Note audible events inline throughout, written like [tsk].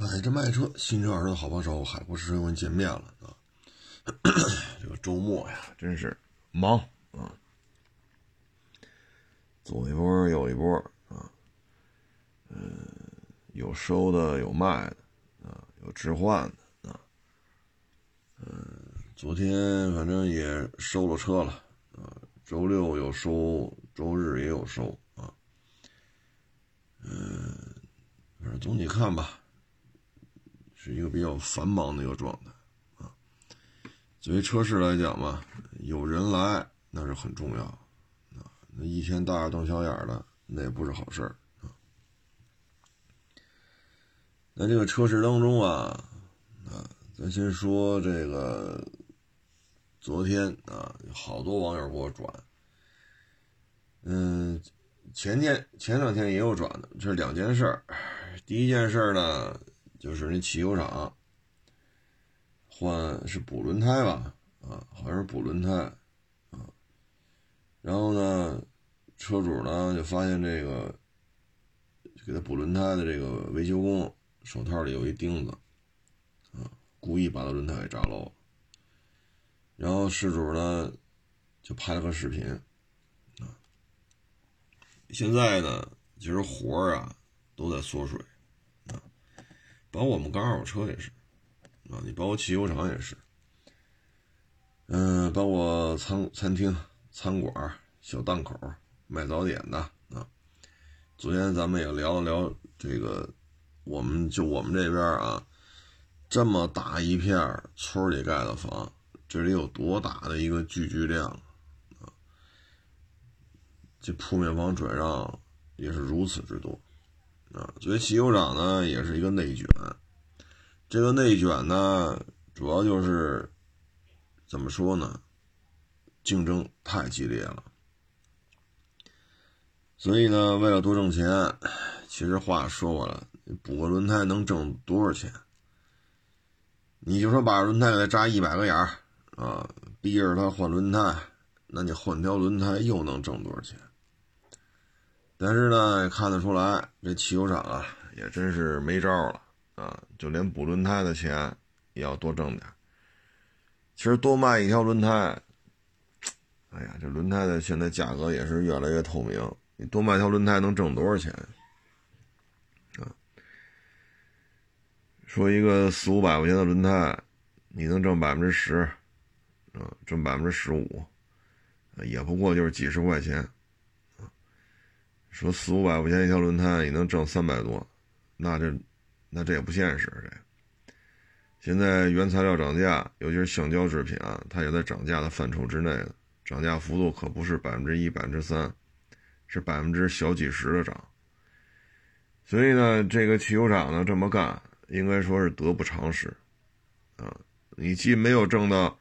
买车卖车，新车二手的好帮手，海博士又跟见面了啊！[coughs] 这个周末呀，真是忙啊，左一波右一波啊，嗯，有收的有卖的啊，有置换的啊，嗯，昨天反正也收了车了啊，周六有收，周日也有收啊，嗯，反正总体看吧。一个比较繁忙的一个状态啊。作为车市来讲嘛，有人来那是很重要啊。那一天大眼瞪小眼的，那也不是好事儿啊。那这个车市当中啊，啊，咱先说这个，昨天啊，好多网友给我转，嗯，前天前两天也有转的，这是两件事儿。第一件事儿呢。就是那汽修厂换是补轮胎吧，啊，好像是补轮胎，啊，然后呢，车主呢就发现这个给他补轮胎的这个维修工手套里有一钉子，啊，故意把他轮胎给扎漏了，然后事主呢就拍了个视频，啊，现在呢其实活儿啊都在缩水。包括我们干二手车也是，啊，你包括汽修厂也是，嗯，包括餐餐厅、餐馆、小档口卖早点的啊。昨天咱们也聊了聊这个，我们就我们这边啊，这么大一片村里盖的房，这里有多大的一个聚居量啊？这铺面房转让也是如此之多。啊，所以汽修厂呢，也是一个内卷。这个内卷呢，主要就是怎么说呢？竞争太激烈了。所以呢，为了多挣钱，其实话说过了，补个轮胎能挣多少钱？你就说把轮胎给它扎一百个眼儿啊，逼着他换轮胎，那你换条轮胎又能挣多少钱？但是呢，看得出来，这汽修厂啊，也真是没招了啊！就连补轮胎的钱也要多挣点。其实多卖一条轮胎，哎呀，这轮胎的现在价格也是越来越透明。你多卖条轮胎能挣多少钱啊？说一个四五百块钱的轮胎，你能挣百分之十，啊，挣百分之十五，也不过就是几十块钱。说四五百块钱一条轮胎，也能挣三百多，那这，那这也不现实。这，现在原材料涨价，尤其是橡胶制品啊，它也在涨价的范畴之内的，涨价幅度可不是百分之一、百分之三，是百分之小几十的涨。所以呢，这个汽油厂呢这么干，应该说是得不偿失，啊，你既没有挣到，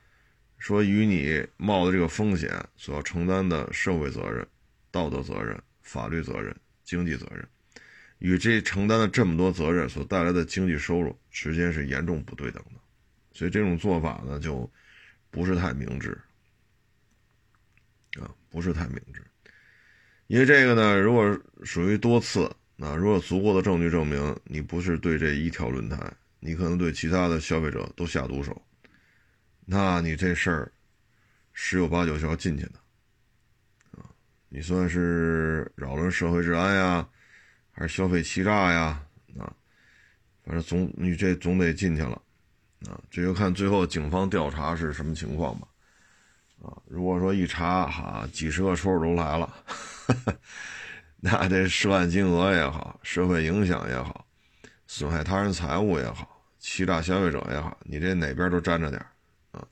说与你冒的这个风险所要承担的社会责任、道德责任。法律责任、经济责任，与这承担了这么多责任所带来的经济收入之间是严重不对等的，所以这种做法呢，就不是太明智啊，不是太明智。因为这个呢，如果属于多次，那如果足够的证据证明你不是对这一条轮胎，你可能对其他的消费者都下毒手，那你这事儿十有八九是要进去的。你算是扰乱社会治安呀，还是消费欺诈呀？啊，反正总你这总得进去了，啊，这就看最后警方调查是什么情况吧。啊，如果说一查哈，几十个出手都来了，[laughs] 那这涉案金额也好，社会影响也好，损害他人财物也好，欺诈消费者也好，你这哪边都沾着点啊，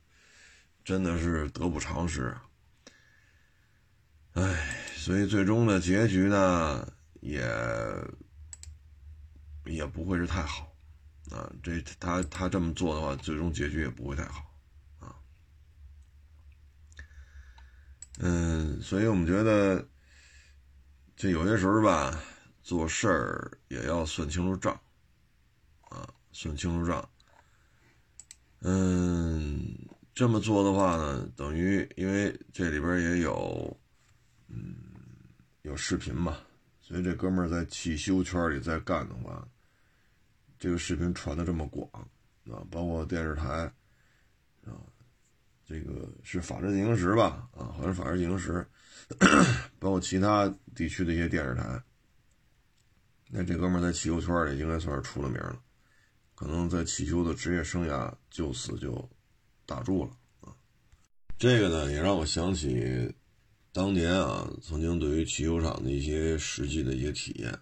真的是得不偿失啊。唉，所以最终的结局呢，也也不会是太好啊。这他他这么做的话，最终结局也不会太好啊。嗯，所以我们觉得，这有些时候吧，做事儿也要算清楚账啊，算清楚账。嗯，这么做的话呢，等于因为这里边也有。嗯，有视频嘛？所以这哥们儿在汽修圈里在干的话，这个视频传的这么广啊，包括电视台啊，这个是《法制进行时》吧？啊，好像是《法制进行时》，包括其他地区的一些电视台。那这哥们在汽修圈里应该算是出了名了，可能在汽修的职业生涯就此就打住了啊。这个呢，也让我想起当年啊，曾经对于汽修厂的一些实际的一些体验。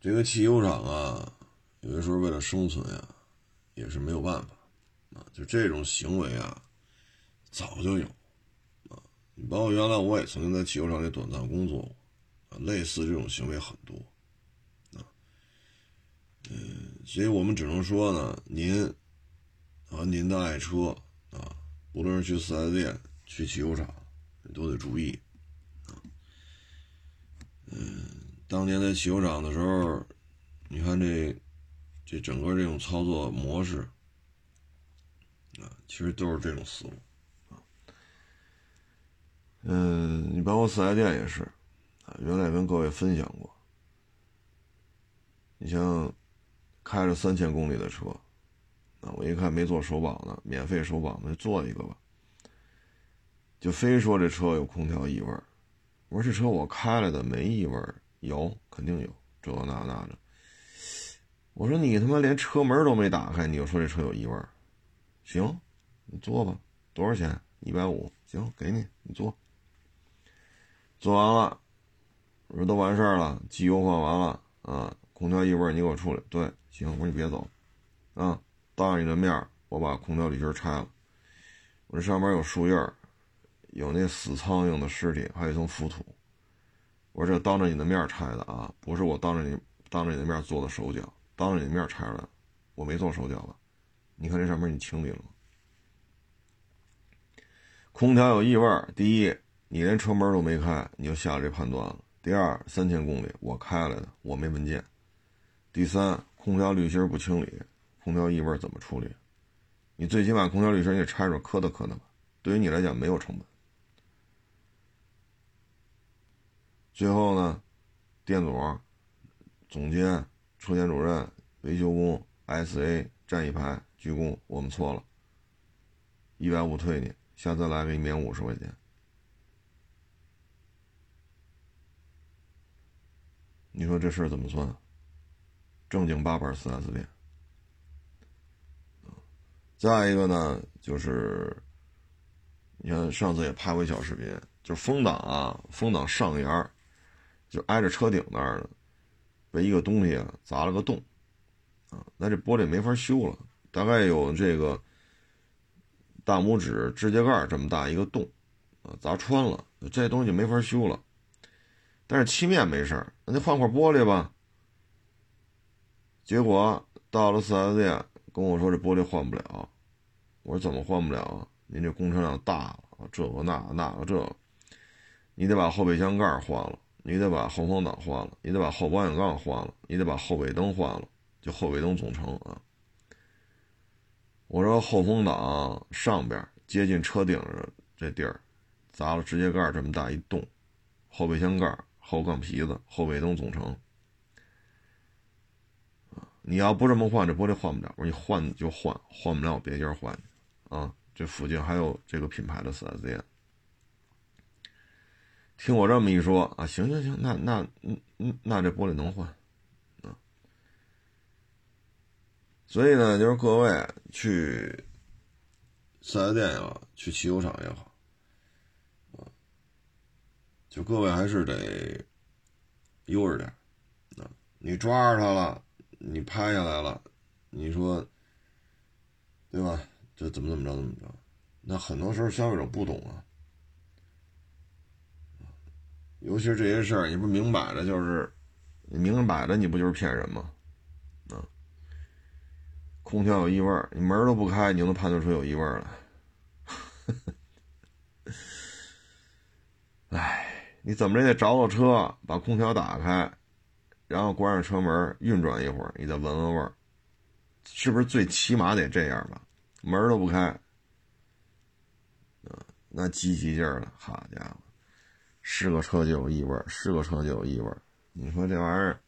这个汽修厂啊，有的时候为了生存呀，也是没有办法啊。就这种行为啊，早就有啊。你包括原来我也曾经在汽修厂里短暂工作过。啊类似这种行为很多，啊，嗯，所以我们只能说呢，您和您的爱车啊，无论是去四 S 店、去汽修厂，都得注意，啊，嗯，当年在汽修厂的时候，你看这这整个这种操作模式，啊，其实都是这种思路，啊，嗯，你包括四 S 店也是。啊，原来跟各位分享过。你像开着三千公里的车，啊，我一看没做首保呢，免费首保，那就做一个吧。就非说这车有空调异味我说这车我开了的没异味有肯定有，这那那的。我说你他妈连车门都没打开，你就说这车有异味行，你坐吧，多少钱？一百五，行，给你，你坐。做完了。我说都完事儿了，机油换完了啊，空调异味你给我处理。对，行，我说你别走，啊，当着你的面我把空调滤芯拆了。我这上面有树叶有那死苍蝇的尸体，还有一层浮土。我说这当着你的面拆的啊，不是我当着你当着你的面做的手脚，当着你的面拆的，我没做手脚吧？你看这上面你清理了吗？空调有异味第一，你连车门都没开，你就下了这判断了。第二，三千公里我开来的，我没文件。第三，空调滤芯不清理，空调异味怎么处理？你最起码空调滤芯你拆出来磕哒磕哒吧，对于你来讲没有成本。最后呢，店主、总监、车间主任、维修工、SA 站一排鞠躬，我们错了，一百五退你，下次来给你免五十块钱。你说这事儿怎么算？正经八百四 S 店。再一个呢，就是你看上次也拍过一小视频，就是风挡啊，风挡上沿就挨着车顶那儿呢，被一个东西砸了个洞，啊，那这玻璃没法修了，大概有这个大拇指指甲盖这么大一个洞，啊，砸穿了，这东西没法修了。但是漆面没事，那就换块玻璃吧。结果到了四 S 店，跟我说这玻璃换不了。我说怎么换不了啊？您这工程量大了，这个那那个这，你得把后备箱盖换了，你得把后风挡换了，你得把后保险杠换了，你得把后尾灯换了，就后尾灯总成啊。我说后风挡上边接近车顶这地儿，砸了指甲盖这么大一洞，后备箱盖。后杠皮子、后尾灯总成，你要不这么换，这玻璃换不了。我说你换就换，换不了我别地儿换啊。这附近还有这个品牌的四 S 店。听我这么一说啊，行行行，那那嗯，那这玻璃能换啊。所以呢，就是各位去四 S 店也好，去汽修厂也好。就各位还是得悠着点啊！你抓着他了，你拍下来了，你说对吧？这怎么怎么着怎么着？那很多时候消费者不懂啊，尤其是这些事儿，你不明摆着就是，你明摆着你不就是骗人吗？啊！空调有异味儿，你门都不开，你就能判断出有异味儿了？[laughs] 哎。你怎么着也得找找车，把空调打开，然后关上车门，运转一会儿，你再闻闻味儿，是不是最起码得这样吧？门都不开，啊，那积极劲儿了，好家伙，是个车就有异味，是个车就有异味。你说这玩意儿，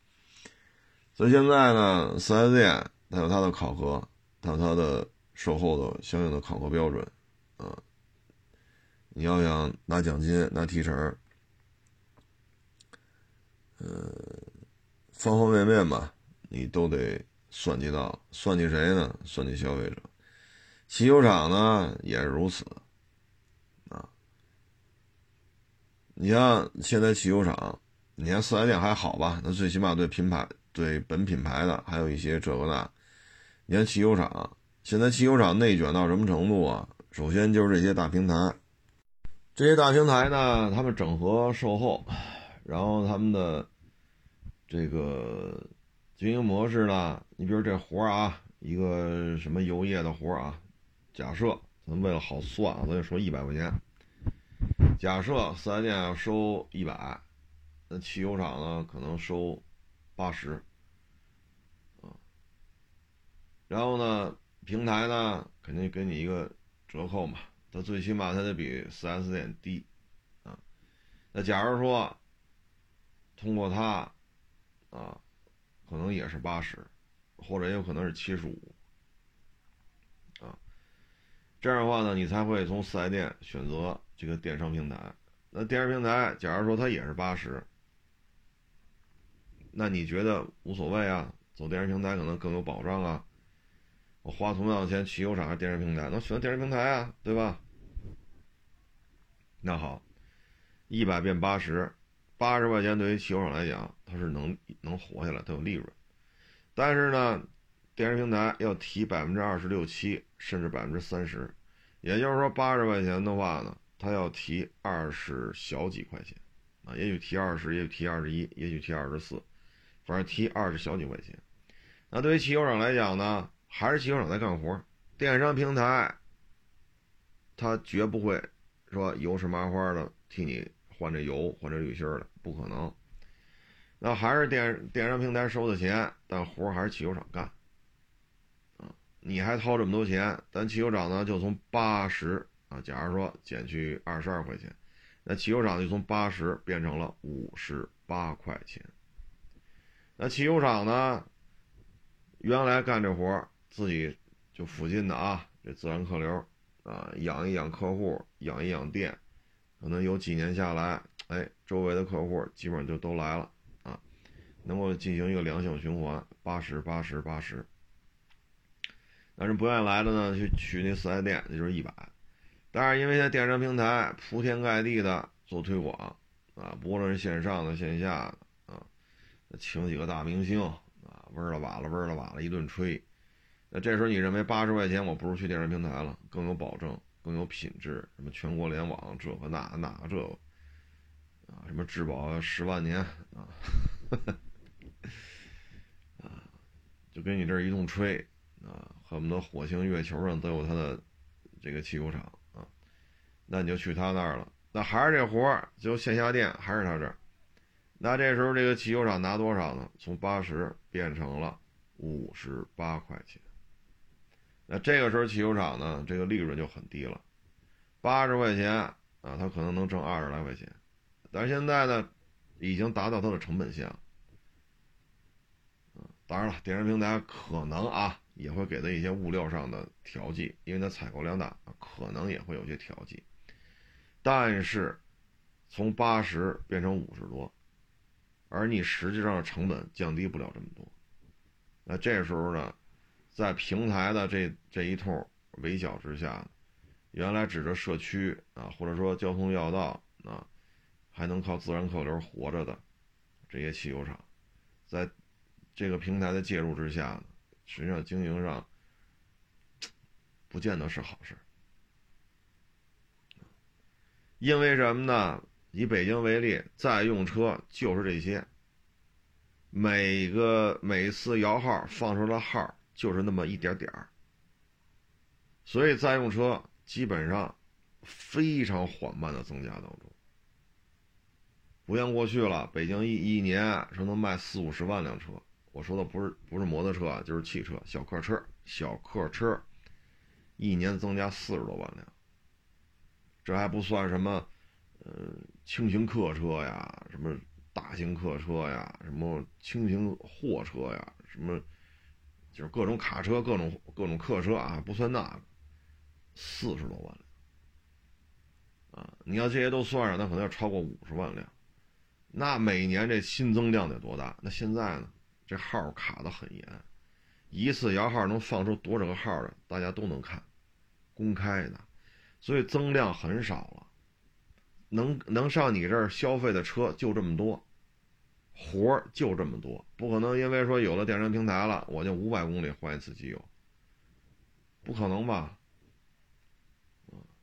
所以现在呢，四 S 店它有它的考核，它有它的售后的相应的考核标准，啊，你要想拿奖金、拿提成，呃，方方面面吧，你都得算计到，算计谁呢？算计消费者。汽修厂呢也是如此，啊，你像现在汽修厂，你看四 S 店还好吧？那最起码对品牌。对本品牌的还有一些这个那，你看汽修厂，现在汽修厂内卷到什么程度啊？首先就是这些大平台，这些大平台呢，他们整合售后，然后他们的这个经营模式呢，你比如这活啊，一个什么油液的活啊，假设咱为了好算啊，咱就说一百块钱，假设四 S 店要收一百，那汽修厂呢可能收八十。然后呢，平台呢肯定给你一个折扣嘛，它最起码它得比 4S 店低，啊，那假如说通过它，啊，可能也是八十，或者也有可能是七十五，啊，这样的话呢，你才会从 4S 店选择这个电商平台。那电商平台，假如说它也是八十，那你觉得无所谓啊？走电商平台可能更有保障啊？我花同样的钱，汽修厂还是电商平台？那选择电商平台啊，对吧？那好，一百变八十，八十块钱对于汽修厂来讲，它是能能活下来，它有利润。但是呢，电商平台要提百分之二十六七，甚至百分之三十，也就是说，八十块钱的话呢，他要提二十小几块钱啊，也许提二十，也许提二十一，也许提二十四，反正提二十小几块钱。那对于汽修厂来讲呢？还是汽修厂在干活，电商平台，他绝不会说油是麻花的替你换这油换这滤芯的，不可能。那还是电电商平台收的钱，但活还是汽修厂干。啊，你还掏这么多钱，咱汽修厂呢就从八十啊，假如说减去二十二块钱，那汽修厂就从八十变成了五十八块钱。那汽修厂呢，原来干这活自己就附近的啊，这自然客流啊，养一养客户，养一养店，可能有几年下来，哎，周围的客户基本上就都来了啊，能够进行一个良性循环，八十八十八十。但是不愿意来的呢，去去那四 S 店，那就是一百。但是因为现在电商平台铺天盖地的做推广啊，不论是线上的线下的啊，请几个大明星啊，嗡了瓦了嗡了瓦了一顿吹。那这时候你认为八十块钱，我不如去电商平台了，更有保证，更有品质，什么全国联网，这个那那个这个，啊，什么质保十万年啊，[laughs] 啊，就跟你这一通吹啊，恨不得火星、月球上都有他的这个汽修厂，那你就去他那儿了。那还是这活儿，就线下店还是他这儿。那这时候这个汽修厂拿多少呢？从八十变成了五十八块钱。那这个时候汽修厂呢，这个利润就很低了，八十块钱啊，他可能能挣二十来块钱，但是现在呢，已经达到它的成本线了。当然了，电商平台可能啊也会给他一些物料上的调剂，因为他采购量大，可能也会有些调剂，但是从八十变成五十多，而你实际上的成本降低不了这么多，那这时候呢？在平台的这这一通围剿之下，原来指着社区啊，或者说交通要道啊，还能靠自然客流活着的这些汽油厂，在这个平台的介入之下，实际上经营上不见得是好事。因为什么呢？以北京为例，在用车就是这些，每个每次摇号放出来号。就是那么一点点儿，所以在用车基本上非常缓慢的增加当中，不像过去了。北京一一年说能卖四五十万辆车，我说的不是不是摩托车啊，就是汽车、小客车、小客车，一年增加四十多万辆，这还不算什么，呃，轻型客车呀，什么。大型客车呀，什么轻型货车呀，什么就是各种卡车、各种各种客车啊，不算那个，四十多万辆啊！你要这些都算上，那可能要超过五十万辆。那每年这新增量得多大？那现在呢？这号卡的很严，一次摇号能放出多少个号的，大家都能看，公开的，所以增量很少了。能能上你这儿消费的车就这么多，活儿就这么多，不可能因为说有了电商平台了，我就五百公里换一次机油，不可能吧？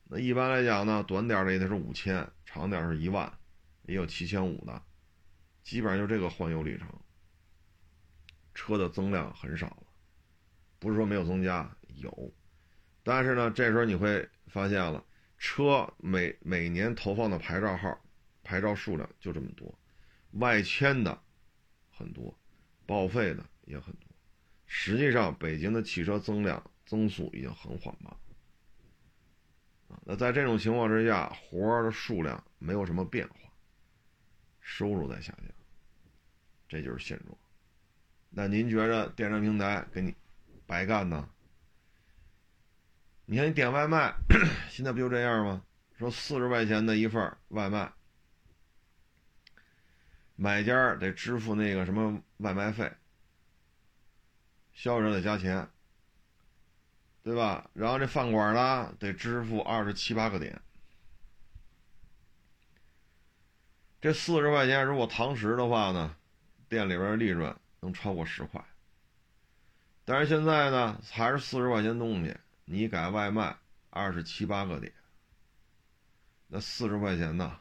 那一般来讲呢，短点的也得是五千，长点是一万。也有七千五的，基本上就这个换油里程，车的增量很少了，不是说没有增加，有，但是呢，这时候你会发现了，车每每年投放的牌照号、牌照数量就这么多，外迁的很多，报废的也很多，实际上北京的汽车增量增速已经很缓慢啊。那在这种情况之下，活儿的数量没有什么变化。收入在下降，这就是现状。那您觉着电商平台给你白干呢？你看你点外卖，现在不就这样吗？说四十块钱的一份外卖，买家得支付那个什么外卖费，消费者得加钱，对吧？然后这饭馆呢得支付二十七八个点。这四十块钱，如果堂食的话呢，店里边利润能超过十块。但是现在呢，还是四十块钱东西，你改外卖二十七八个点，那四十块钱呢，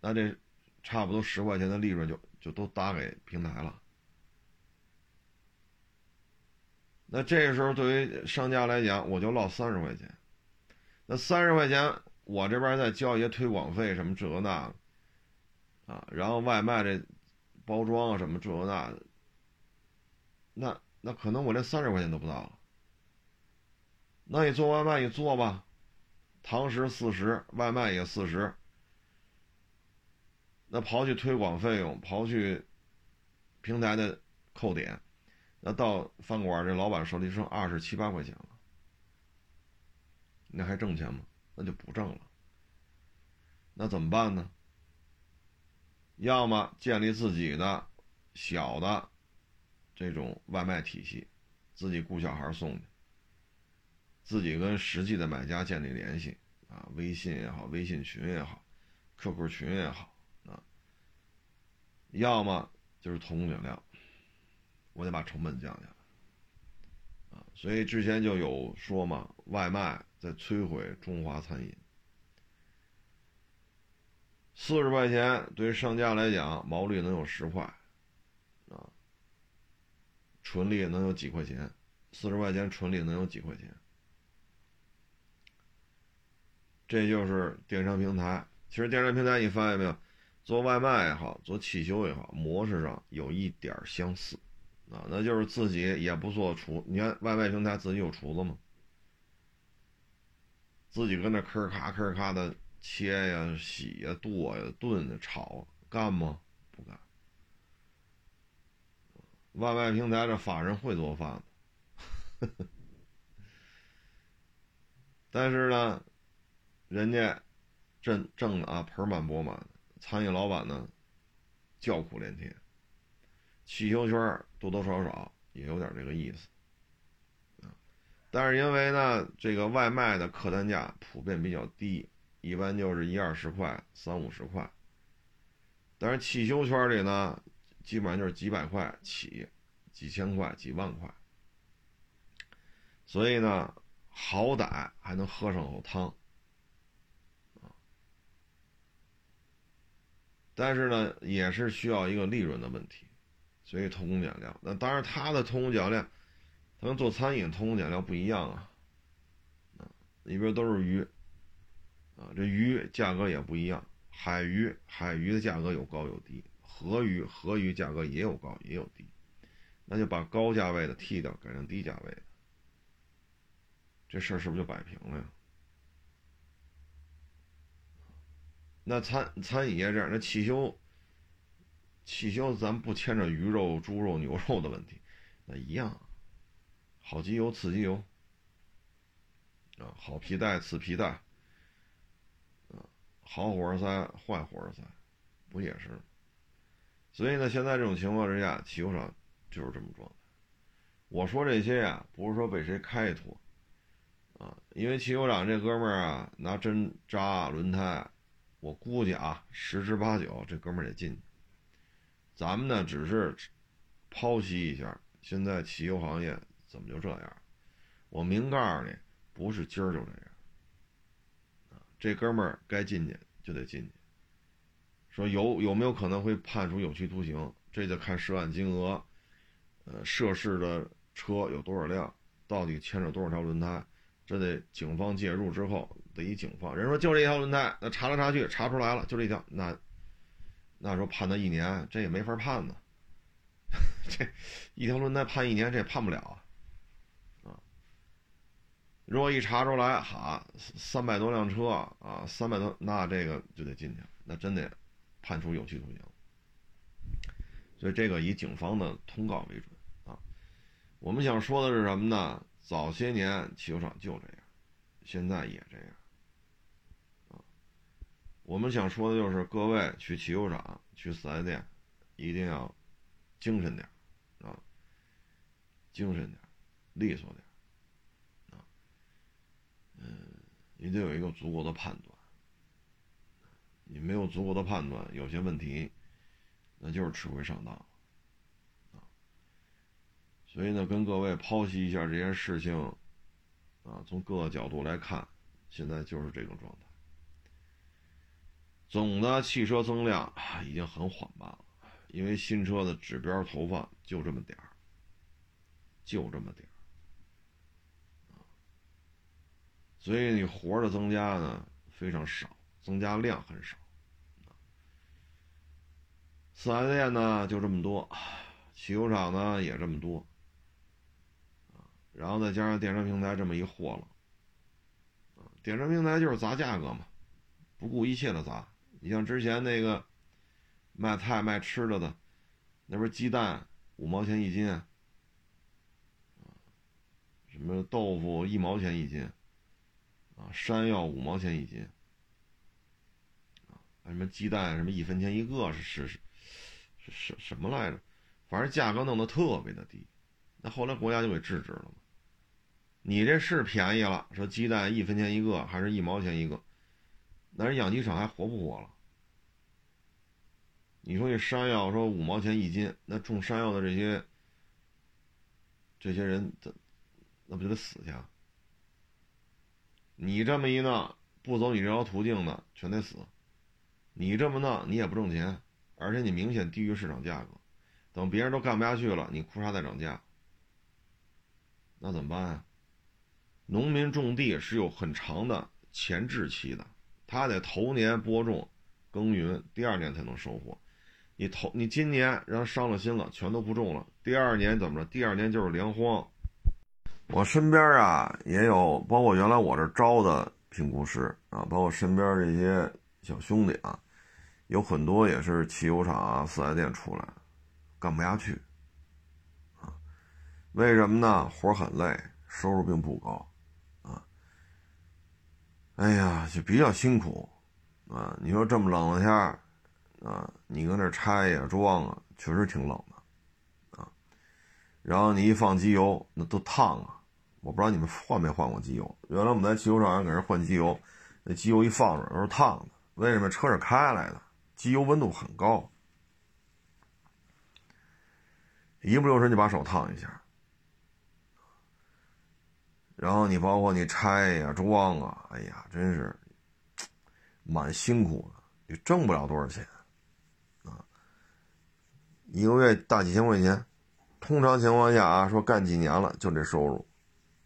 那这差不多十块钱的利润就就都搭给平台了。那这个时候对于商家来讲，我就落三十块钱。那三十块钱，我这边再交一些推广费，什么这个那。啊，然后外卖这包装什么这那的，那那可能我连三十块钱都不到了。那你做外卖你做吧，堂食四十，外卖也四十。那刨去推广费用，刨去平台的扣点，那到饭馆这老板手里剩二十七八块钱了，那还挣钱吗？那就不挣了。那怎么办呢？要么建立自己的小的这种外卖体系，自己雇小孩送去，自己跟实际的买家建立联系啊，微信也好，微信群也好，QQ 群也好啊。要么就是同工减料，我得把成本降下来啊。所以之前就有说嘛，外卖在摧毁中华餐饮。四十块钱对商家来讲，毛利能有十块，啊，纯利能有几块钱？四十块钱纯利能有几块钱？这就是电商平台。其实电商平台你发现没有，做外卖也好，做汽修也好，模式上有一点相似，啊，那就是自己也不做厨。你看外卖平台自己有厨子吗？自己跟那吭咔吭咔的。切呀、洗呀、剁呀、炖呀、炒，干吗？不干。外卖平台这法人会做饭吗 [laughs] 但是呢，人家挣挣的啊盆满钵满，餐饮老板呢叫苦连天。汽修圈多多少少也有点这个意思但是因为呢，这个外卖的客单价普遍比较低。一般就是一二十块、三五十块，但是汽修圈里呢，基本上就是几百块起，几千块、几万块，所以呢，好歹还能喝上口汤，但是呢，也是需要一个利润的问题，所以偷工减料。那当然，他的偷工减料，他跟做餐饮偷工减料不一样啊，啊，里边都是鱼。啊，这鱼价格也不一样，海鱼海鱼的价格有高有低，河鱼河鱼价格也有高也有低，那就把高价位的剔掉，改成低价位的，这事儿是不是就摆平了呀？那餐餐饮业这样，那汽修汽修咱不牵着鱼肉、猪肉、牛肉的问题，那一样，好机油、次机油，啊，好皮带、次皮带，啊，好火花塞、坏火花塞，不也是？所以呢，现在这种情况之下，汽修厂就是这么状态。我说这些呀，不是说被谁开脱，啊，因为汽修厂这哥们儿啊，拿针扎轮胎，我估计啊，十之八九这哥们儿得进。咱们呢，只是剖析一下现在汽油行业怎么就这样。我明告诉你，不是今儿就这样，这哥们儿该进去就得进去。说有有没有可能会判处有期徒刑？这就看涉案金额，呃，涉事的。车有多少辆？到底牵着多少条轮胎？这得警方介入之后，得以警方人说就这一条轮胎，那查来查去查出来了，就这一条，那那时候判他一年，这也没法判呢。[laughs] 这一条轮胎判一年，这也判不了啊。啊，如果一查出来，哈，三百多辆车啊，三百多，那这个就得进去，那真得判处有期徒刑。所以这个以警方的通告为准啊。我们想说的是什么呢？早些年汽修厂就这样，现在也这样。啊，我们想说的就是各位去汽修厂、去四 S 店，一定要精神点啊，精神点利索点啊，嗯，你得有一个足够的判断。你没有足够的判断，有些问题，那就是吃亏上当。所以呢，跟各位剖析一下这件事情，啊，从各个角度来看，现在就是这种状态。总的汽车增量已经很缓慢了，因为新车的指标投放就这么点儿，就这么点儿，所以你活的增加呢非常少，增加量很少。四 S 店呢就这么多，汽修厂呢也这么多。然后再加上电商平台这么一货了，电商平台就是砸价格嘛，不顾一切的砸。你像之前那个卖菜卖吃的的，那边鸡蛋五毛钱一斤，啊什么豆腐一毛钱一斤，啊，山药五毛钱一斤，啊，什么鸡蛋什么一分钱一个是是是是什什么来着？反正价格弄得特别的低，那后来国家就给制止了嘛。你这是便宜了，说鸡蛋一分钱一个，还是一毛钱一个？那人养鸡场还活不活了？你说这山药说五毛钱一斤，那种山药的这些这些人，那不就得死去？你这么一弄，不走你这条途径的全得死。你这么弄，你也不挣钱，而且你明显低于市场价格。等别人都干不下去了，你哭啥再涨价？那怎么办呀？农民种地是有很长的前置期的，他得头年播种、耕耘，第二年才能收获。你头你今年让伤了心了，全都不种了，第二年怎么着？第二年就是粮荒。我身边啊也有，包括原来我这招的评估师啊，包括身边这些小兄弟啊，有很多也是汽油厂啊、四 S 店出来，干不下去啊。为什么呢？活很累，收入并不高。哎呀，就比较辛苦，啊，你说这么冷的天，啊，你搁那拆呀、装啊，确实挺冷的，啊，然后你一放机油，那都烫啊，我不知道你们换没换过机油。原来我们在汽油厂给人换机油，那机油一放着都是烫的，为什么？车是开来的，机油温度很高，一不留神就把手烫一下。然后你包括你拆呀、装啊，哎呀，真是蛮辛苦的，也挣不了多少钱啊，一个月大几千块钱。通常情况下啊，说干几年了就这收入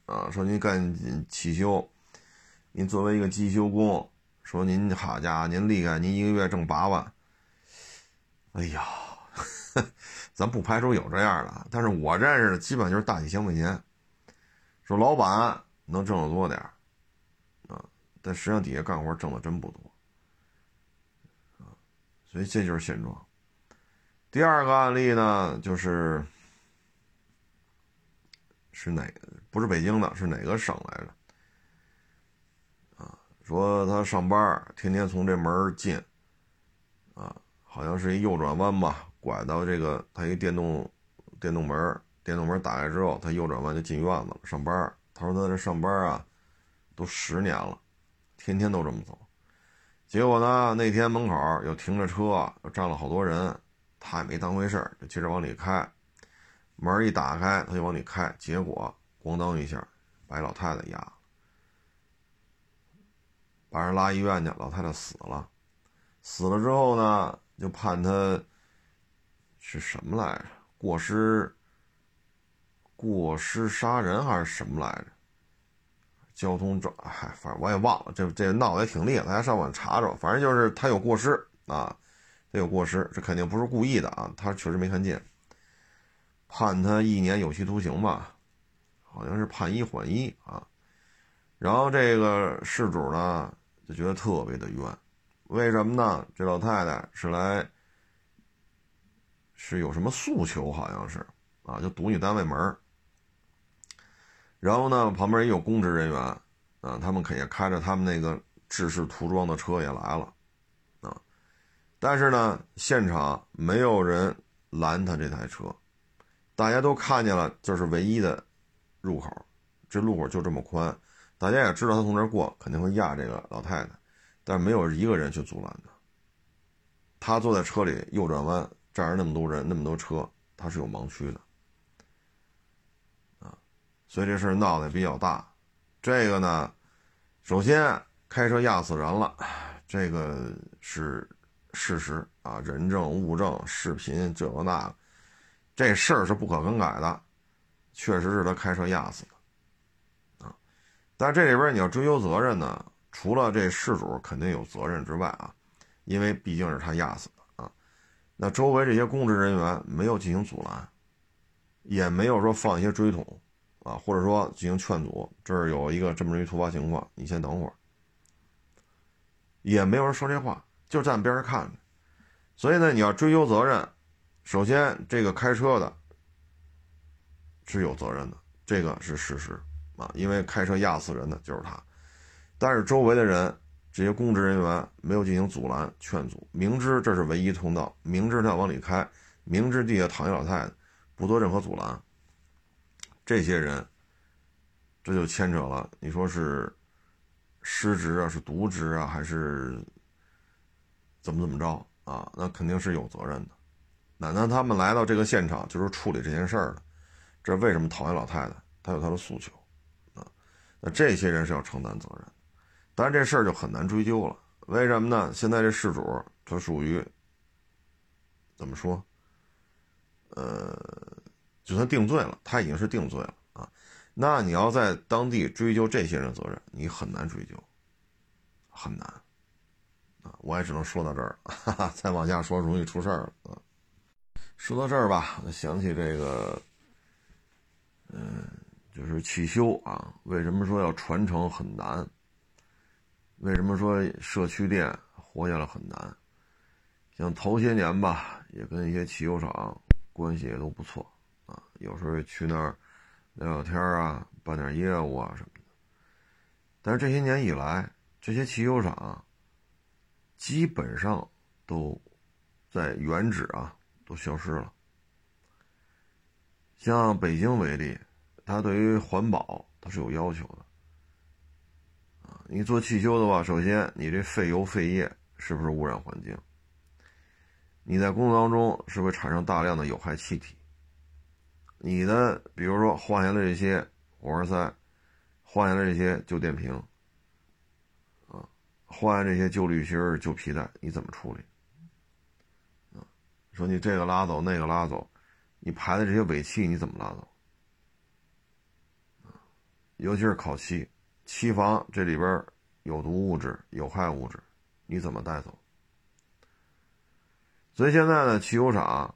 啊，说您干汽修，您作为一个机修工，说您好家伙，您厉害，您一个月挣八万。哎呀，[laughs] 咱不排除有这样的，但是我认识的基本就是大几千块钱。说老板能挣得多点啊，但实际上底下干活挣的真不多，啊，所以这就是现状。第二个案例呢，就是是哪？不是北京的，是哪个省来着？啊，说他上班天天从这门进，啊，好像是一右转弯吧，拐到这个他一电动电动门，电动门打开之后，他右转弯就进院子了。上班，他说他这上班啊，都十年了，天天都这么走。结果呢，那天门口又停着车，又站了好多人。他也没当回事就接着往里开，门一打开，他就往里开，结果咣当一下，把老太太压了，把人拉医院去，老太太死了，死了之后呢，就判他是什么来着？过失，过失杀人还是什么来着？交通肇，嗨，反正我也忘了，这这闹得也挺厉害，大家上网查查，反正就是他有过失啊。他有过失，这肯定不是故意的啊！他确实没看见，判他一年有期徒刑吧，好像是判一缓一啊。然后这个事主呢就觉得特别的冤，为什么呢？这老太太是来是有什么诉求，好像是啊，就堵你单位门然后呢，旁边也有公职人员啊，他们肯定开着他们那个制式涂装的车也来了。啊但是呢，现场没有人拦他这台车，大家都看见了，这是唯一的入口，这路口就这么宽，大家也知道他从这儿过肯定会压这个老太太，但是没有一个人去阻拦他。他坐在车里右转弯，站着那么多人，那么多车，他是有盲区的，所以这事闹得比较大。这个呢，首先开车压死人了，这个是。事实啊，人证物证、视频，这个那个，这事儿是不可更改的，确实是他开车压死的，啊，但这里边你要追究责任呢，除了这事主肯定有责任之外啊，因为毕竟是他压死的啊，那周围这些公职人员没有进行阻拦，也没有说放一些追桶啊，或者说进行劝阻，这儿有一个这么一突发情况，你先等会儿，也没有人说这话。就站边上看着，所以呢，你要追究责任，首先这个开车的是有责任的，这个是事实啊，因为开车压死人的就是他。但是周围的人，这些公职人员没有进行阻拦劝阻，明知这是唯一通道，明知他要往里开，明知地下躺一老太太，不做任何阻拦。这些人，这就牵扯了，你说是失职啊，是渎职啊，还是？怎么怎么着啊？那肯定是有责任的。那那他们来到这个现场就是处理这件事儿的，这为什么讨厌老太太？他有他的诉求啊。那这些人是要承担责任，但是这事儿就很难追究了。为什么呢？现在这事主他属于怎么说？呃，就算定罪了，他已经是定罪了啊。那你要在当地追究这些人责任，你很难追究，很难。啊，我也只能说到这儿 [laughs] 了，再往下说容易出事儿了啊。说到这儿吧，我想起这个，嗯，就是汽修啊，为什么说要传承很难？为什么说社区店活下来很难？像头些年吧，也跟一些汽修厂关系也都不错有时候去那儿聊聊天啊，办点业务啊什么的。但是这些年以来，这些汽修厂。基本上都在原址啊，都消失了。像北京为例，它对于环保它是有要求的啊。你做汽修的话，首先你这废油废液是不是污染环境？你在工作当中是不是产生大量的有害气体？你的比如说换下来这些活塞，换下来这些旧电瓶。换下这些旧滤芯、旧皮带，你怎么处理？啊，说你这个拉走，那个拉走，你排的这些尾气你怎么拉走？尤其是烤漆，漆房这里边有毒物质、有害物质，你怎么带走？所以现在呢，汽油厂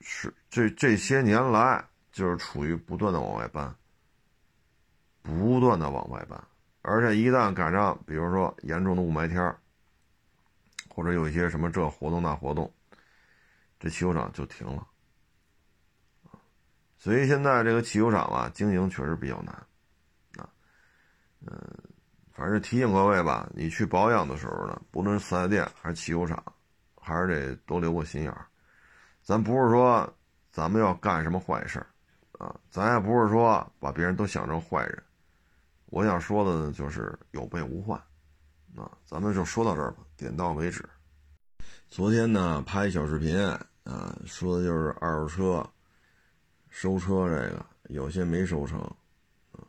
是这这些年来就是处于不断的往外搬，不断的往外搬。而且一旦赶上，比如说严重的雾霾天或者有一些什么这活动那活动，这汽油厂就停了。所以现在这个汽油厂啊，经营确实比较难，啊，嗯，反正提醒各位吧，你去保养的时候呢，不论是四 S 店还是汽油厂，还是得多留个心眼儿。咱不是说咱们要干什么坏事儿，啊，咱也不是说把别人都想成坏人。我想说的呢，就是有备无患，啊，咱们就说到这儿吧，点到为止。昨天呢，拍一小视频，啊，说的就是二手车。收车这个有些没收成，啊，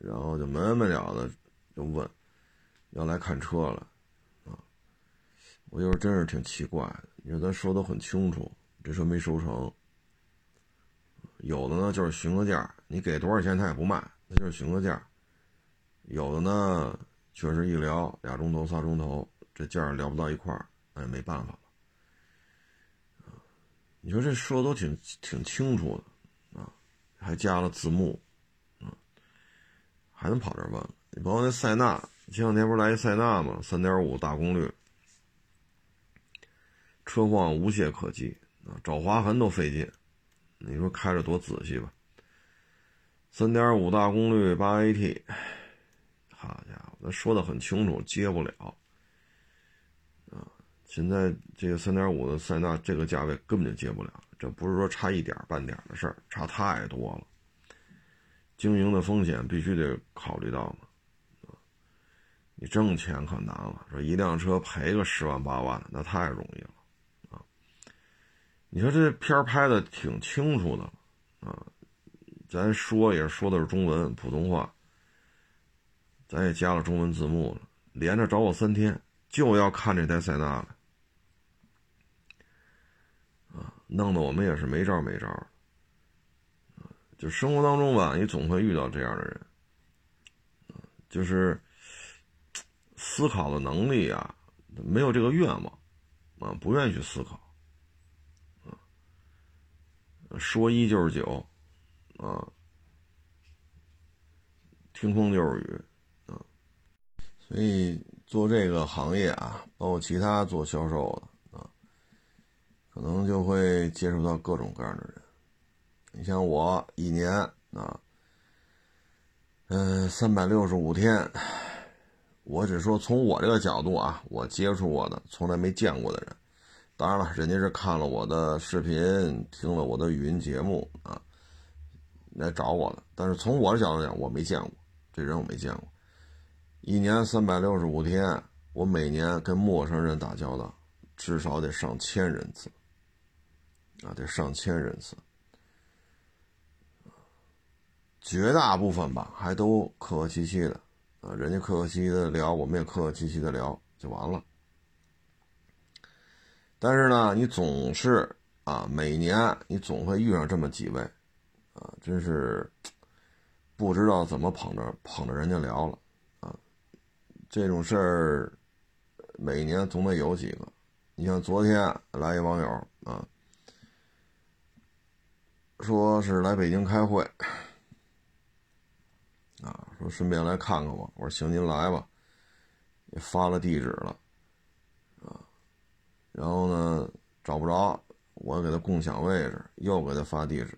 然后就没没了的就问，要来看车了，啊，我就是真是挺奇怪的。你说咱说的很清楚，这车没收成，有的呢就是询个价，你给多少钱他也不卖，那就是询个价；有的呢确实一聊俩钟头仨钟头，这价聊不到一块儿，那也没办法了。你说这说的都挺挺清楚的。啊还加了字幕，啊，还能跑这问？你包括那塞纳，前两天不是来一塞纳吗？三点五大功率，车况无懈可击啊，找划痕都费劲。你说开着多仔细吧？三点五大功率八 AT，好家伙，那说的很清楚，接不了啊！现在这个三点五的塞纳这个价位根本就接不了。这不是说差一点半点的事儿，差太多了。经营的风险必须得考虑到嘛，你挣钱可难了，说一辆车赔个十万八万的，那太容易了，你说这片拍的挺清楚的，啊，咱说也说的是中文普通话，咱也加了中文字幕了，连着找我三天，就要看这台塞纳了。弄得我们也是没招没招就生活当中吧，你总会遇到这样的人，就是思考的能力啊，没有这个愿望，啊，不愿意去思考，说一就是九，啊，听风就是雨，啊，所以做这个行业啊，包括其他做销售的啊。可能就会接触到各种各样的人，你像我一年啊，嗯，三百六十五天，我只说从我这个角度啊，我接触过的从来没见过的人，当然了，人家是看了我的视频，听了我的语音节目啊，来找我的，但是从我的角度讲，我没见过这人，我没见过。一年三百六十五天，我每年跟陌生人打交道，至少得上千人次。啊，得上千人次，绝大部分吧，还都客客气气的，啊，人家客客气气的聊，我们也客客气气的聊，就完了。但是呢，你总是啊，每年你总会遇上这么几位，啊，真是不知道怎么捧着捧着人家聊了，啊，这种事儿每年总得有几个。你像昨天来一网友啊。说是来北京开会，啊，说顺便来看看我。我说行，您来吧，也发了地址了，然后呢找不着，我给他共享位置，又给他发地址，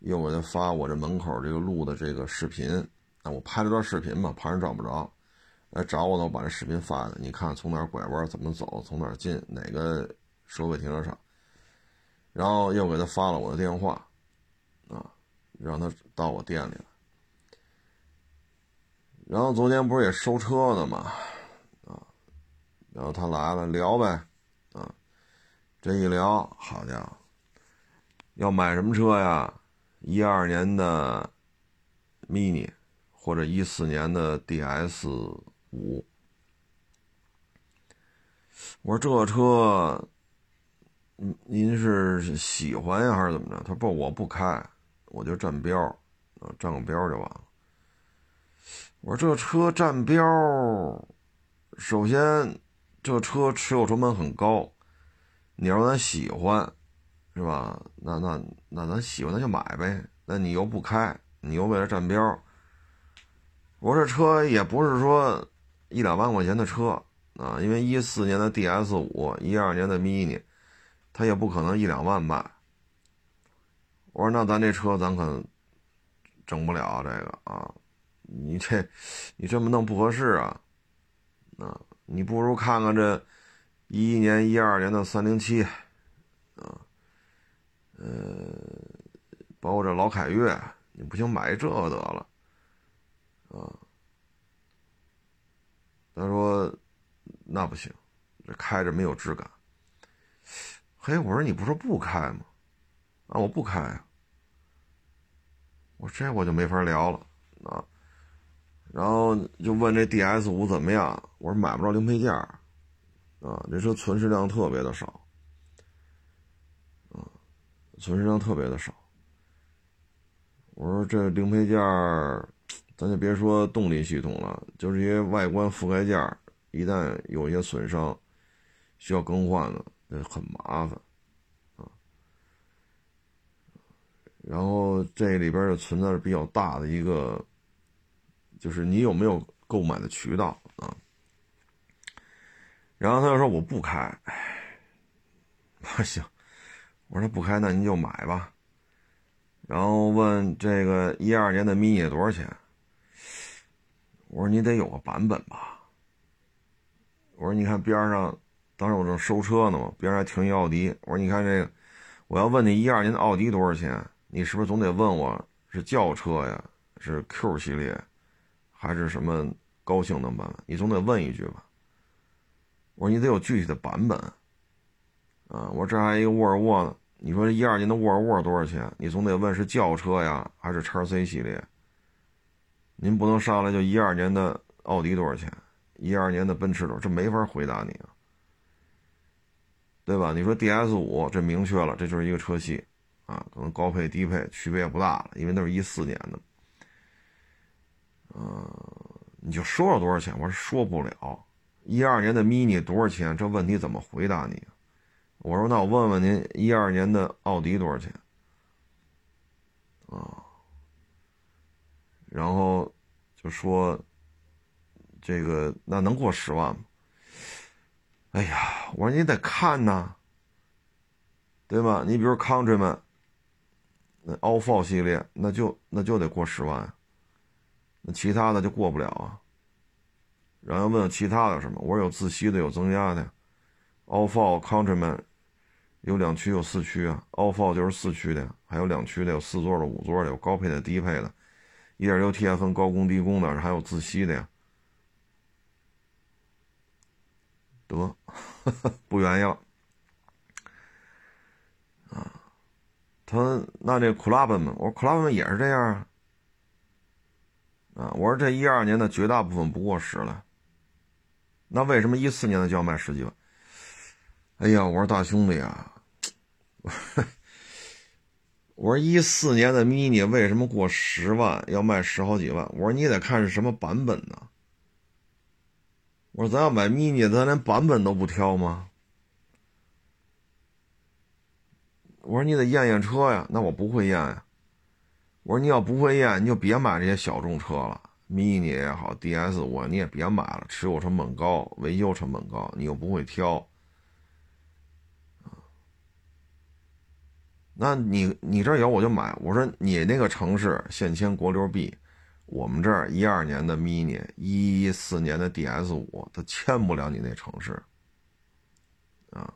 又给他发我这门口这个录的这个视频，啊，我拍了段视频嘛，怕人找不着，来找我呢，我把这视频发的，你看从哪拐弯，怎么走，从哪进，哪个收费停车场，然后又给他发了我的电话。啊，让他到我店里来。然后昨天不是也收车呢嘛，啊，然后他来了聊呗，这一聊，好家伙，要买什么车呀？一二年的 mini 或者一四年的 DS 五。我说这车，您您是喜欢呀还是怎么着？他说不，我不开。我就占标，啊，占个标就完了。我说这车占标，首先这车持有成本很高，你要咱喜欢，是吧？那那那咱喜欢那就买呗。那你又不开，你又为了占标，我这车也不是说一两万块钱的车啊，因为一四年的 DS 五，一二年的 mini，他也不可能一两万卖。我说那咱这车咱可整不了这个啊，你这你这么弄不合适啊，啊，你不如看看这一一年、一二年的三零七，啊，呃，包括这老凯越，你不行买这得了，啊，他说那不行，这开着没有质感。嘿，我说你不说不开吗？啊，我不开啊！我这我就没法聊了啊。然后就问这 DS 五怎么样？我说买不着零配件啊，这车存世量特别的少，啊，存世量特别的少。我说这零配件咱就别说动力系统了，就是一些外观覆盖件一旦有些损伤，需要更换的，那很麻烦。然后这里边就存在着比较大的一个，就是你有没有购买的渠道啊？然后他就说我不开，行，我说不开那您就买吧。然后问这个一二年的 mini 多少钱？我说你得有个版本吧。我说你看边上，当时我正收车呢嘛，边上停一奥迪。我说你看这个，我要问你一二年的奥迪多少钱？你是不是总得问我是轿车呀，是 Q 系列，还是什么高性能版？你总得问一句吧。我说你得有具体的版本，啊，我这还一个沃尔沃呢。你说一二年的沃尔沃多少钱？你总得问是轿车呀，还是叉 C 系列？您不能上来就一二年的奥迪多少钱？一二年的奔驰多少？这没法回答你啊，对吧？你说 DS 五，这明确了，这就是一个车系。啊，可能高配低配区别也不大了，因为都是一四年的。嗯，你就说了多少钱？我说说不了。一二年的 mini 多少钱？这问题怎么回答你？我说那我问问您，一二年的奥迪多少钱？啊，然后就说这个那能过十万吗？哎呀，我说你得看呐，对吧？你比如 Countryman。那 a l f a 系列那就那就得过十万，那其他的就过不了啊。然后问其他的什么，我说有自吸的，有增压的，All Four Countryman 有两驱有四驱啊，All Four 就是四驱的，还有两驱的，有四座的、五座的，有高配的、低配的，1.6T 还分高功低功的，还有自吸的呀。得，[laughs] 不愿意了。他：“那这 Club 呢？”我说 Clubman 也是这样啊。”啊，我说：“这一二年的绝大部分不过时了，那为什么一四年的就要卖十几万？”哎呀，我说大兄弟啊，[laughs] 我说一四年的 Mini 为什么过十万要卖十好几万？我说你得看是什么版本呢？我说咱要买 Mini，咱连版本都不挑吗？我说你得验验车呀，那我不会验呀。我说你要不会验，你就别买这些小众车了，mini 也好，DS 我你也别买了，持有成本高，维修成本高，你又不会挑。那你你这有我就买。我说你那个城市现签国六 B，我们这儿一二年的 mini，一四年的 DS 五，它签不了你那城市。啊。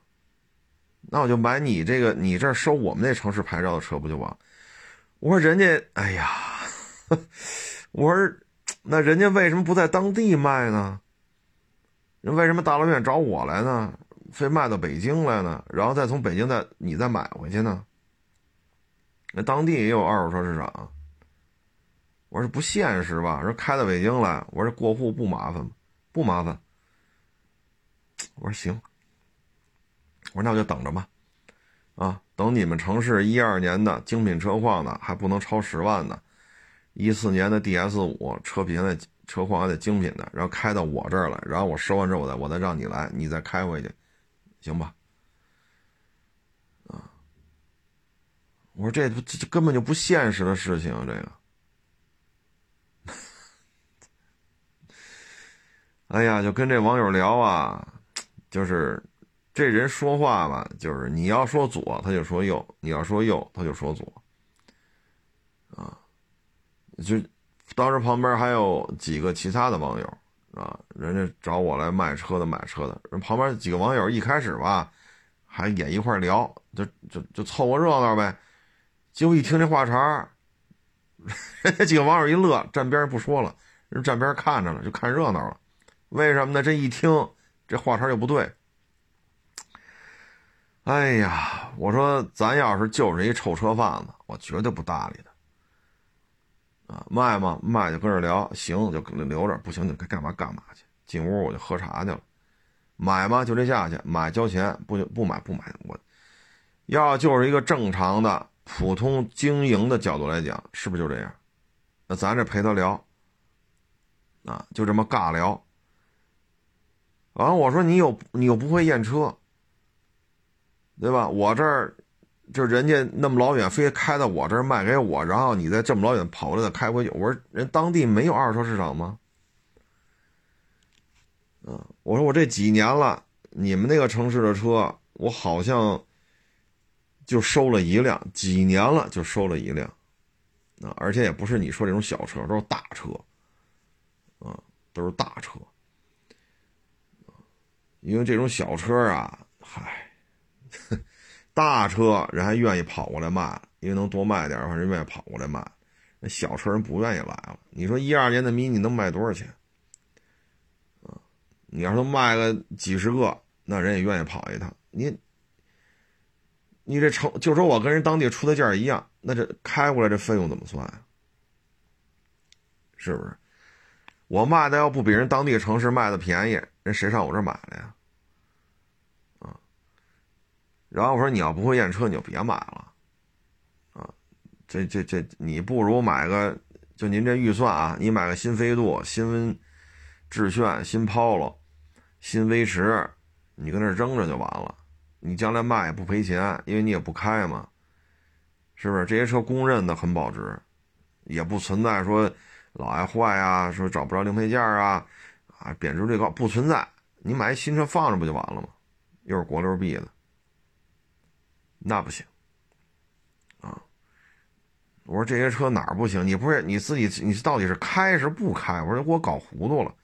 那我就买你这个，你这收我们那城市牌照的车不就完？我说人家，哎呀，[laughs] 我说那人家为什么不在当地卖呢？人为什么大老远找我来呢？非卖到北京来呢？然后再从北京再你再买回去呢？那当地也有二手车市场。我说不现实吧？说开到北京来，我说过户不麻烦吗？不麻烦。我说行。我说那我就等着吧，啊，等你们城市一二年的精品车况的还不能超十万呢，一四年的 DS 五车品的车况还得精品的，然后开到我这儿来，然后我收完之后我再我再让你来，你再开回去，行吧？啊，我说这这根本就不现实的事情，这个，[laughs] 哎呀，就跟这网友聊啊，就是。这人说话吧，就是你要说左，他就说右；你要说右，他就说左。就当时旁边还有几个其他的网友啊，人家找我来卖车的、买车的。人旁边几个网友一开始吧，还也一块聊，就就就凑个热闹呗。结果一听这话茬 [laughs] 人家几个网友一乐，站边不说了，人站边看着了，就看热闹了。为什么呢？这一听这话茬就不对。哎呀，我说咱要是就是一臭车贩子，我绝对不搭理他。卖吗？卖就跟这聊，行就留着，不行就该干嘛干嘛去。进屋我就喝茶去了。买吗？就这价钱，买交钱，不就不买不买。我要就是一个正常的普通经营的角度来讲，是不是就这样？那咱这陪他聊，啊，就这么尬聊。完了，我说你有你又不会验车。对吧？我这儿就人家那么老远，非开到我这儿卖给我，然后你再这么老远跑过来再开回去。我说人当地没有二手车市场吗？啊，我说我这几年了，你们那个城市的车，我好像就收了一辆，几年了就收了一辆，啊，而且也不是你说这种小车，都是大车，啊，都是大车，因为这种小车啊，嗨。大车人还愿意跑过来卖，因为能多卖点的话，人愿意跑过来卖。那小车人不愿意来了。你说一二年的迷你能卖多少钱？啊，你要是卖个几十个，那人也愿意跑一趟。你，你这成就说我跟人当地出的价一样，那这开过来这费用怎么算啊？是不是？我卖的要不比人当地城市卖的便宜，人谁上我这买了呀？然后我说：“你要不会验车，你就别买了，啊，这这这，你不如买个，就您这预算啊，你买个新飞度、新致炫、新 Polo、新威驰，你搁那扔着就完了。你将来卖也不赔钱，因为你也不开嘛，是不是？这些车公认的很保值，也不存在说老爱坏啊，说找不着零配件啊，啊，贬值率高，不存在。你买一新车放着不就完了吗？又是国六 B 的。”那不行，啊！我说这些车哪儿不行？你不是你自己，你到底是开是不开？我说给我搞糊涂了。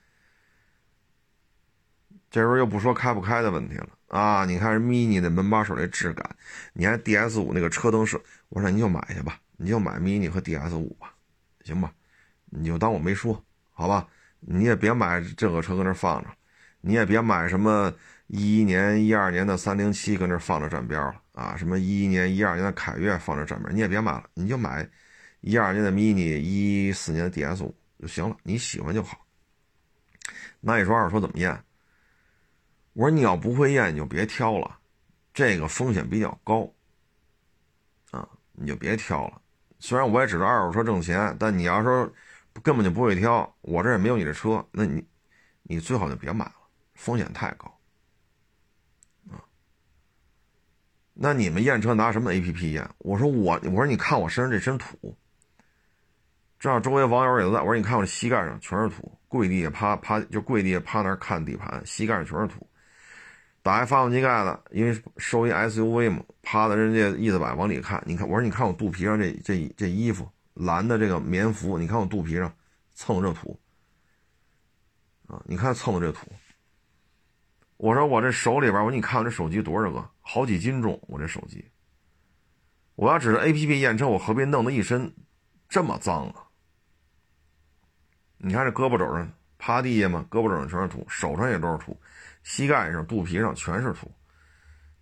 这时候又不说开不开的问题了啊！你看 mini 的门把手这质感，你看 DS 五那个车灯是，我说你就买去吧，你就买 mini 和 DS 五吧，行吧？你就当我没说，好吧？你也别买这个车搁那放着，你也别买什么。一一年、一二年的三零七搁那放着站标了啊！什么一一年、一二年的凯越放着站标，你也别买了，你就买一二年的 mini、一四年的 DS 五就行了，你喜欢就好。那你说二手车怎么验？我说你要不会验，你就别挑了，这个风险比较高啊，你就别挑了。虽然我也知道二手车挣钱，但你要说根本就不会挑，我这也没有你的车，那你你最好就别买了，风险太高。那你们验车拿什么 A P P 验？我说我，我说你看我身上这身土，正好周围网友也都在。我说你看我这膝盖上全是土，跪地下趴趴就跪地下趴那儿看底盘，膝盖上全是土。打开发动机盖子，因为收一 S U V 嘛，趴在人家翼子板往里看。你看，我说你看我肚皮上这这这衣服蓝的这个棉服，你看我肚皮上蹭这土啊，你看蹭的这土。我说我这手里边，我说你看我这手机多少个，好几斤重。我这手机，我要只是 A P P 验车，我何必弄得一身这么脏啊？你看这胳膊肘上趴地下嘛，胳膊肘上全是土，手上也都是土，膝盖上、肚皮上全是土，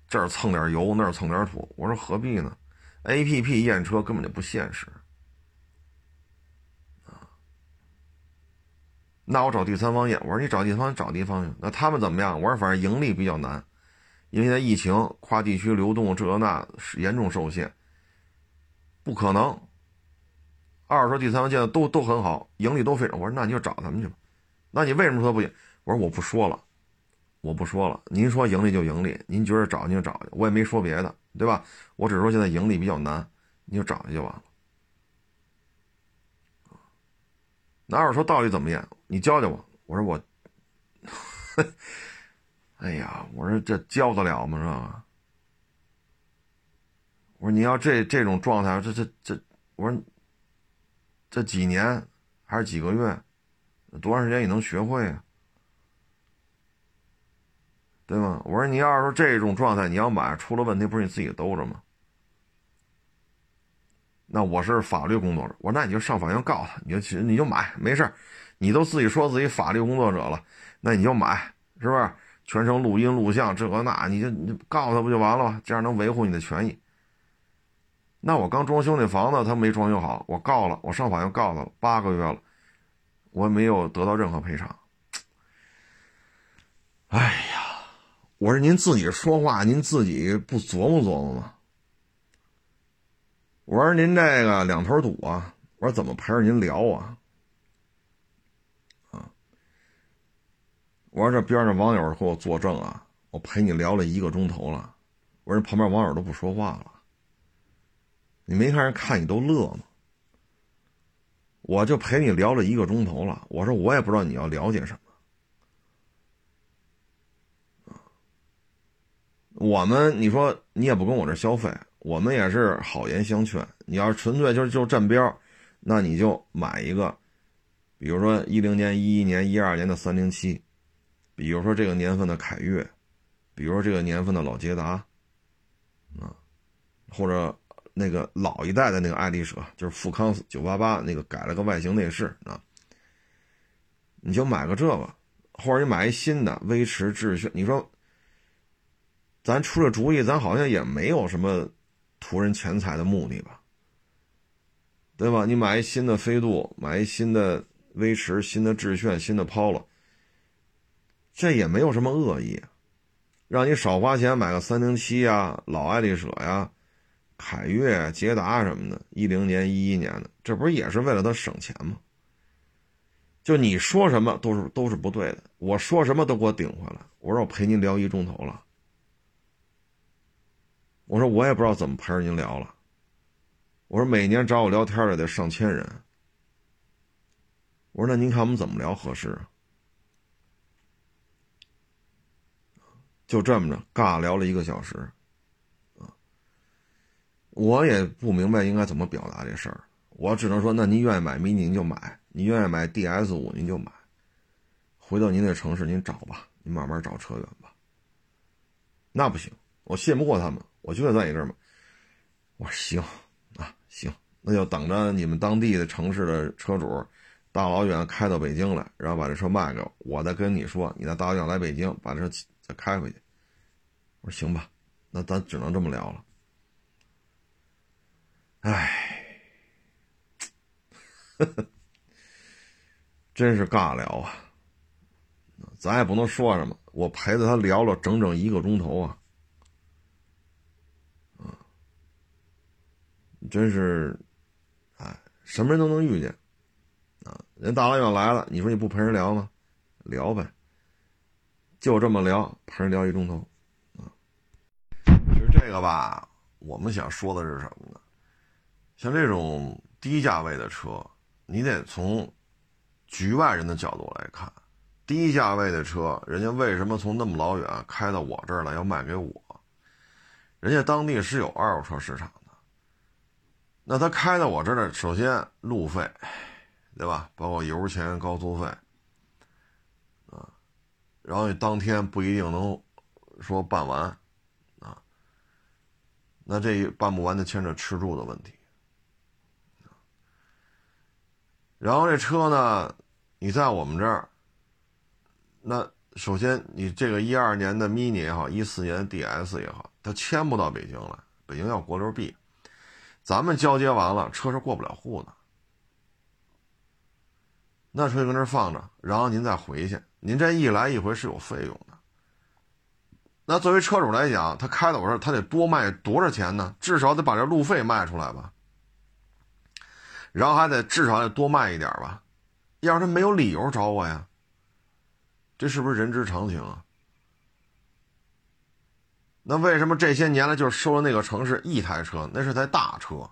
这儿蹭点油，那儿蹭点土。我说何必呢？A P P 验车根本就不现实啊。那我找第三方验，我说你找第三方找地方去，那他们怎么样？我说反正盈利比较难，因为现在疫情跨地区流动这那严重受限，不可能。二手车第三方见的都都很好，盈利都非常。我说那你就找他们去吧。那你为什么说不行？我说我不说了，我不说了。您说盈利就盈利，您觉得找您就找去，我也没说别的，对吧？我只是说现在盈利比较难，你就找去就完了。那二手车到底怎么验？你教教我。我说我，哎呀，我说这教得了吗？是吧？我说你要这这种状态，这这这，我说这几年还是几个月，多长时间你能学会啊？对吗？我说你要是说这种状态你要买，出了问题不是你自己兜着吗？那我是法律工作者，我说那你就上法院告他，你就去你就买，没事你都自己说自己法律工作者了，那你就买，是不是？全程录音录像，这个那，你就你告他不就完了吗？这样能维护你的权益。那我刚装修那房子，他没装修好，我告了，我上法院告他了，八个月了，我没有得到任何赔偿。哎呀，我说您自己说话，您自己不琢磨琢磨吗？我说您这个两头堵啊，我说怎么陪着您聊？啊，我说这边上网友给我作证啊，我陪你聊了一个钟头了，我说旁边网友都不说话了。你没看人看你都乐吗？我就陪你聊了一个钟头了。我说我也不知道你要了解什么。我们你说你也不跟我这消费，我们也是好言相劝。你要是纯粹就是就站标，那你就买一个，比如说一零年、一一年、一二年的三零七，比如说这个年份的凯越，比如说这个年份的老捷达，啊，或者。那个老一代的那个爱丽舍，就是富康九八八那个改了个外形内饰啊，你就买个这个，或者你买一新的威驰致炫。你说，咱出这主意，咱好像也没有什么图人钱财的目的吧？对吧？你买一新的飞度，买一新的威驰、新的致炫、新的 Polo，这也没有什么恶意，让你少花钱买个三零七呀、老爱丽舍呀。凯越、捷达什么的，一零年、一一年的，这不是也是为了他省钱吗？就你说什么都是都是不对的，我说什么都给我顶回来。我说我陪您聊一钟头了，我说我也不知道怎么陪着您聊了。我说每年找我聊天的得上千人。我说那您看我们怎么聊合适啊？就这么着尬聊了一个小时。啊我也不明白应该怎么表达这事儿，我只能说，那您愿意买 mini 您就买，您愿意买 DS 五您就买，回到您那城市您找吧，您慢慢找车源吧。那不行，我信不过他们，我就在你这儿嘛。我说行啊，行，那就等着你们当地的城市的车主大老远开到北京来，然后把这车卖给我，我再跟你说，你再大老远来北京把这车开回去。我说行吧，那咱只能这么聊了。唉，呵呵，真是尬聊啊！咱也不能说什么，我陪着他聊了整整一个钟头啊！啊，真是，哎，什么人都能遇见啊！人大老远来了，你说你不陪人聊吗？聊呗，就这么聊，陪人聊一钟头啊！其实这个吧，我们想说的是什么呢？像这种低价位的车，你得从局外人的角度来看，低价位的车，人家为什么从那么老远开到我这儿来要卖给我？人家当地是有二手车市场的。那他开到我这儿呢，首先路费，对吧？包括油钱、高速费，然后你当天不一定能说办完，啊，那这办不完就牵扯吃住的问题。然后这车呢，你在我们这儿，那首先你这个一二年的 mini 也好，一四年的 DS 也好，它迁不到北京来，北京要国六 B，咱们交接完了，车是过不了户的，那车就搁那放着，然后您再回去，您这一来一回是有费用的。那作为车主来讲，他开到我这儿，他得多卖多少钱呢？至少得把这路费卖出来吧。然后还得至少得多卖一点吧，要是他没有理由找我呀，这是不是人之常情啊？那为什么这些年来就收了那个城市一台车？那是台大车，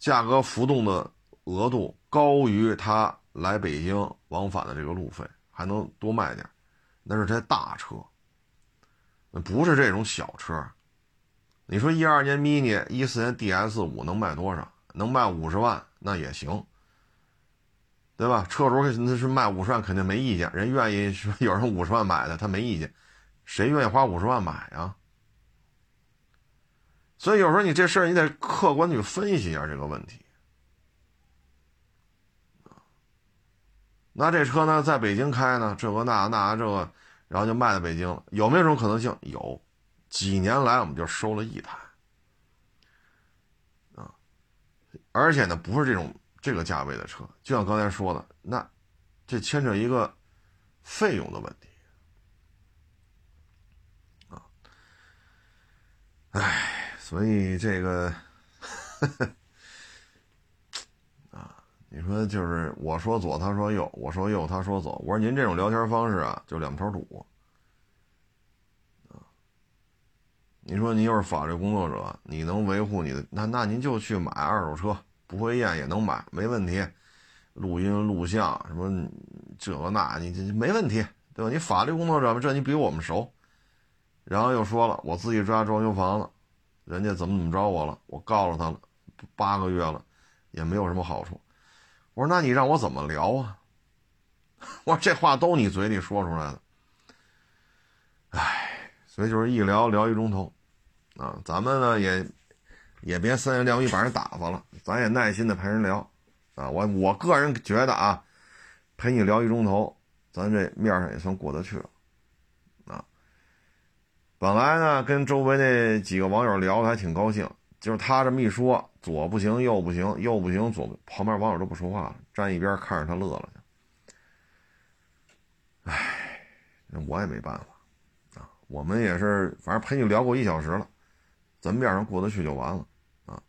价格浮动的额度高于他来北京往返的这个路费，还能多卖点那是台大车，不是这种小车。你说一二年 mini，一四年 DS 五能卖多少？能卖五十万那也行，对吧？车主那是卖五十万肯定没意见，人愿意说有人五十万买的他没意见，谁愿意花五十万买呀？所以有时候你这事儿你得客观去分析一下这个问题。那这车呢，在北京开呢，这个那那这个，然后就卖到北京了，有没有这种可能性？有，几年来我们就收了一台，啊，而且呢，不是这种这个价位的车，就像刚才说的，那这牵扯一个费用的问题，啊，哎，所以这个。你说就是我说左，他说右；我说右，他说左。我说您这种聊天方式啊，就两头堵啊。你说您又是法律工作者，你能维护你的那那您就去买二手车，不会验也能买，没问题。录音录像什么这个那，你这没问题，对吧？你法律工作者嘛，这你比我们熟。然后又说了，我自己抓装修房子，人家怎么怎么着我了，我告诉他了，八个月了，也没有什么好处。我说：“那你让我怎么聊啊？” [laughs] 我说：“这话都你嘴里说出来的。”哎，所以就是一聊聊一钟头，啊，咱们呢也也别三言两语把人打发了，咱也耐心的陪人聊，啊，我我个人觉得啊，陪你聊一钟头，咱这面上也算过得去了，啊，本来呢跟周围那几个网友聊的还挺高兴。就是他这么一说，左不行，右不行，右不行，左旁边网友都不说话了，站一边看着他乐了。唉，那我也没办法啊。我们也是，反正陪你聊过一小时了，咱面上过得去就完了啊。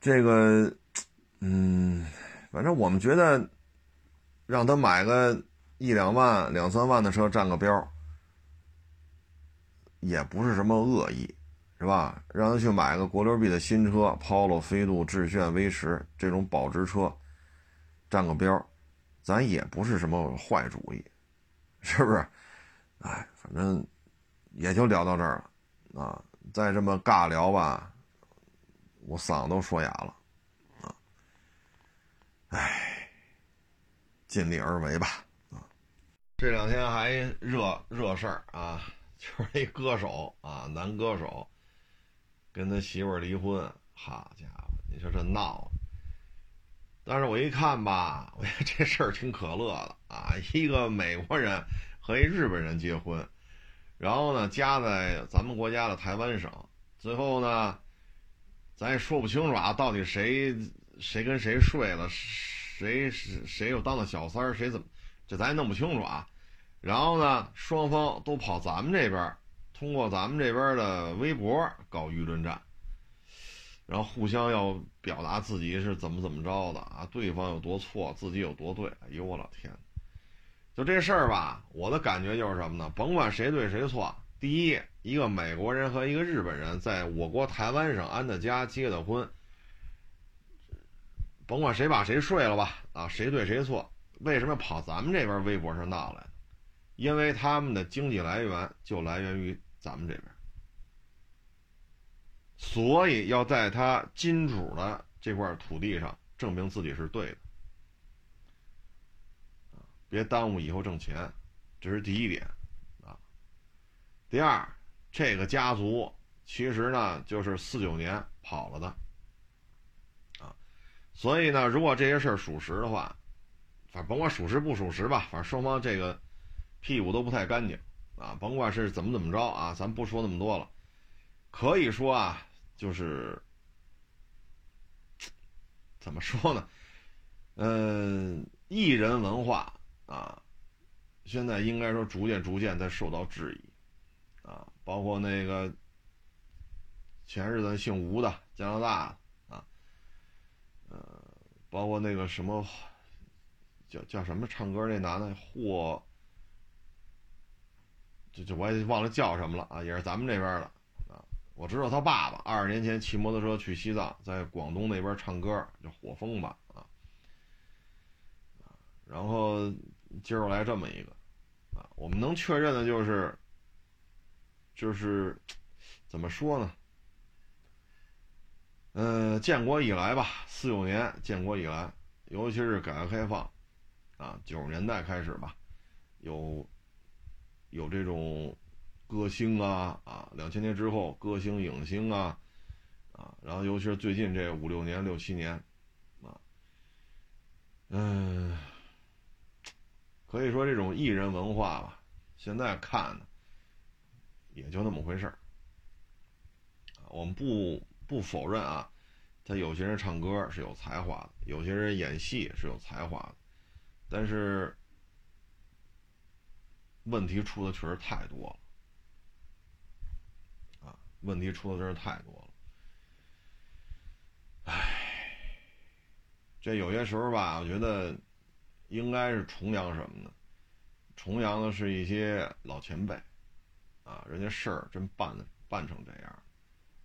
这个，嗯，反正我们觉得，让他买个一两万、两三万的车占个标，也不是什么恶意。是吧？让他去买个国六 B 的新车，Polo、飞度、致炫、威驰这种保值车，占个标，咱也不是什么坏主意，是不是？哎，反正也就聊到这儿了啊！再这么尬聊吧，我嗓子都说哑了啊！哎，尽力而为吧啊！这两天还热热事儿啊，[laughs] 就是一歌手啊，男歌手。跟他媳妇儿离婚，好家伙，你说这闹！但是我一看吧，我觉得这事儿挺可乐的啊。一个美国人和一日本人结婚，然后呢，夹在咱们国家的台湾省，最后呢，咱也说不清楚啊，到底谁谁跟谁睡了，谁是谁又当了小三儿，谁怎么，这咱也弄不清楚啊。然后呢，双方都跑咱们这边。通过咱们这边的微博搞舆论战，然后互相要表达自己是怎么怎么着的啊，对方有多错，自己有多对。哎呦我老天！就这事儿吧，我的感觉就是什么呢？甭管谁对谁错，第一，一个美国人和一个日本人在我国台湾省安的家结的婚，甭管谁把谁睡了吧，啊，谁对谁错？为什么跑咱们这边微博上闹来？因为他们的经济来源就来源于。咱们这边，所以要在他金主的这块土地上证明自己是对的，别耽误以后挣钱，这是第一点，啊。第二，这个家族其实呢就是四九年跑了的，啊，所以呢，如果这些事儿属实的话，反正甭管属实不属实吧，反正双方这个屁股都不太干净。啊，甭管是怎么怎么着啊，咱不说那么多了。可以说啊，就是怎么说呢？嗯，艺人文化啊，现在应该说逐渐逐渐在受到质疑啊。包括那个前日子姓吴的加拿大啊，呃，包括那个什么叫叫什么唱歌那男的霍。就就我也忘了叫什么了啊，也是咱们这边的啊。我知道他爸爸二十年前骑摩托车去西藏，在广东那边唱歌，叫火风吧啊。然后今儿来这么一个啊我们能确认的就是，就是怎么说呢？呃，建国以来吧，四九年建国以来，尤其是改革开放，啊，九十年代开始吧，有有这种歌星啊，啊，两千年之后歌星影星啊，啊，然后尤其是最近这五六年、六七年，啊，嗯，可以说这种艺人文化吧，现在看呢，也就那么回事儿，我们不。不否认啊，他有些人唱歌是有才华的，有些人演戏是有才华的，但是问题出的确实太多了，啊，问题出的真是太多了。唉，这有些时候吧，我觉得应该是崇洋什么呢？崇洋的是一些老前辈，啊，人家事儿真办的办成这样，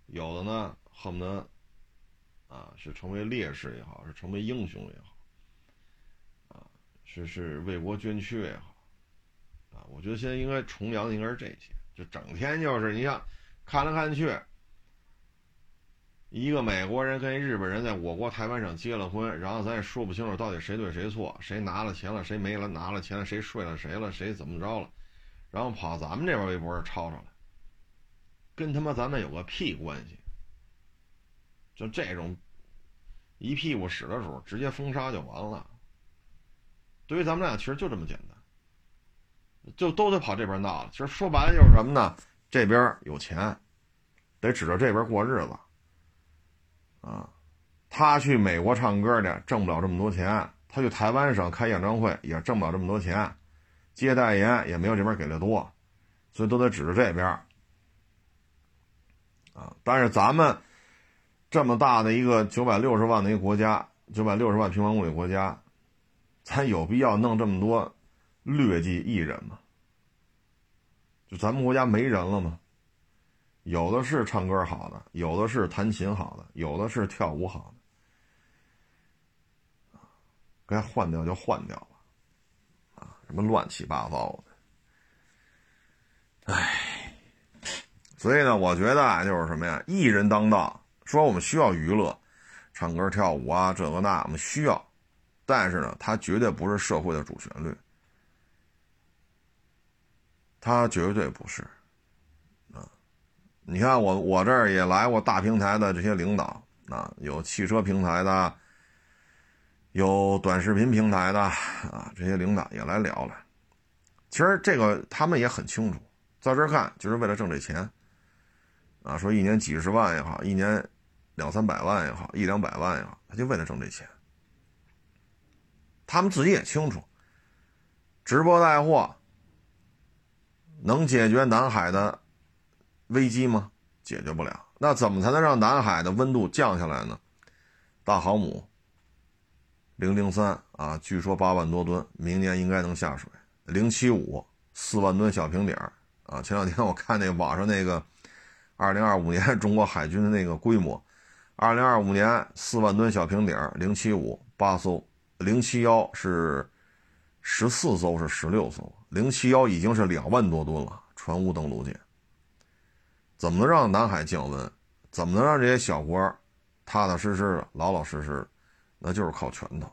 有的呢。恨不得，啊，是成为烈士也好，是成为英雄也好，啊，是是为国捐躯也好，啊，我觉得现在应该崇洋的应该是这些，就整天就是你像看来看去，一个美国人跟日本人在我国台湾省结了婚，然后咱也说不清楚到底谁对谁错，谁拿了钱了，谁没了，拿了钱了，谁睡了谁了，谁怎么着了，然后跑咱们这边微博上吵吵来，跟他妈咱们有个屁关系。就这种一屁股屎的时候，直接封杀就完了。对于咱们俩，其实就这么简单，就都得跑这边闹了。其实说白了就是什么呢？这边有钱，得指着这边过日子。啊，他去美国唱歌去，挣不了这么多钱；他去台湾省开演唱会，也挣不了这么多钱；接代言也没有这边给的多，所以都得指着这边。啊，但是咱们。这么大的一个九百六十万的一个国家，九百六十万平方公里国家，咱有必要弄这么多劣迹艺人嘛？就咱们国家没人了吗？有的是唱歌好的，有的是弹琴好的，有的是跳舞好的，该换掉就换掉吧，啊，什么乱七八糟的，唉，所以呢，我觉得啊，就是什么呀，艺人当道。说我们需要娱乐，唱歌跳舞啊，这个那我们需要，但是呢，它绝对不是社会的主旋律，他绝对不是，啊，你看我我这儿也来过大平台的这些领导啊，有汽车平台的，有短视频平台的啊，这些领导也来聊了，其实这个他们也很清楚，在这儿看就是为了挣这钱，啊，说一年几十万也好，一年。两三百万也好，一两百万也好，他就为了挣这钱。他们自己也清楚，直播带货能解决南海的危机吗？解决不了。那怎么才能让南海的温度降下来呢？大航母零零三啊，据说八万多吨，明年应该能下水。零七五四万吨小平底儿啊，前两天我看那网上那个二零二五年中国海军的那个规模。二零二五年四万吨小平底儿，零七五八艘，零七幺是十四艘是十六艘，零七幺已经是两万多吨了，船坞登陆舰。怎么能让南海降温？怎么能让这些小国踏踏实实的、老老实实？那就是靠拳头。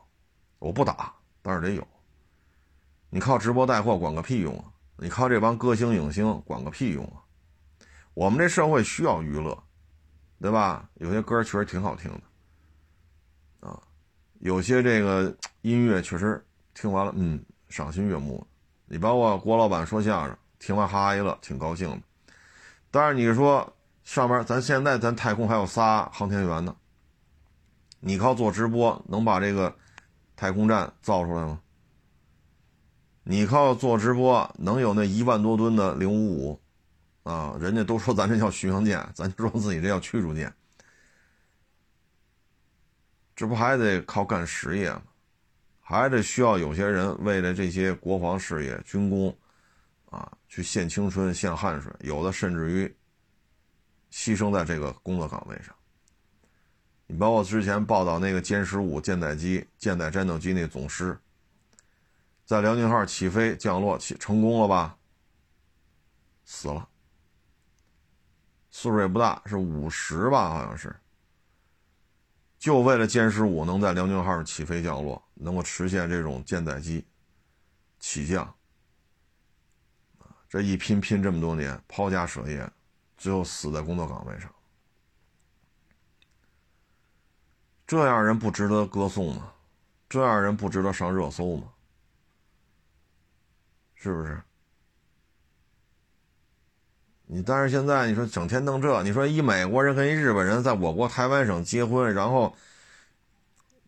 我不打，但是得有。你靠直播带货管个屁用啊！你靠这帮歌星影星管个屁用啊！我们这社会需要娱乐。对吧？有些歌确实挺好听的，啊，有些这个音乐确实听完了，嗯，赏心悦目。你包括郭老板说相声，听完哈哈一乐，挺高兴的。但是你说上面，咱现在咱太空还有仨航天员呢，你靠做直播能把这个太空站造出来吗？你靠做直播能有那一万多吨的零五五？啊，人家都说咱这叫巡洋舰，[laughs] 咱就说自己这叫驱逐舰，这不还得靠干实业吗？还得需要有些人为了这些国防事业、军工，啊，去献青春、献汗水，有的甚至于牺牲在这个工作岗位上。你包括之前报道那个歼十五舰载机、舰载战斗机那总师，在辽宁号起飞降落起成功了吧？死了，岁数也不大，是五十吧，好像是。就为了歼十五能在辽宁号起飞降落，能够实现这种舰载机起降，这一拼拼这么多年，抛家舍业，最后死在工作岗位上，这样人不值得歌颂吗？这样人不值得上热搜吗？是不是？你但是现在你说整天弄这，你说一美国人跟一日本人在我国台湾省结婚，然后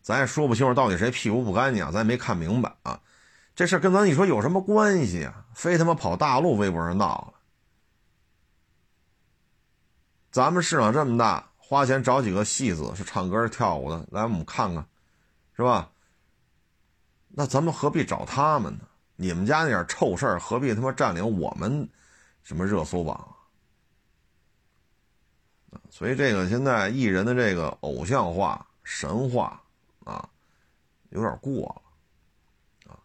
咱也说不清楚到底谁屁股不干净，咱也没看明白啊。这事跟咱你说有什么关系啊？非他妈跑大陆微博上闹了。咱们市场这么大，花钱找几个戏子是唱歌跳舞的来我们看看，是吧？那咱们何必找他们呢？你们家那点臭事儿，何必他妈占领我们什么热搜榜？所以这个现在艺人的这个偶像化、神话啊，有点过了啊。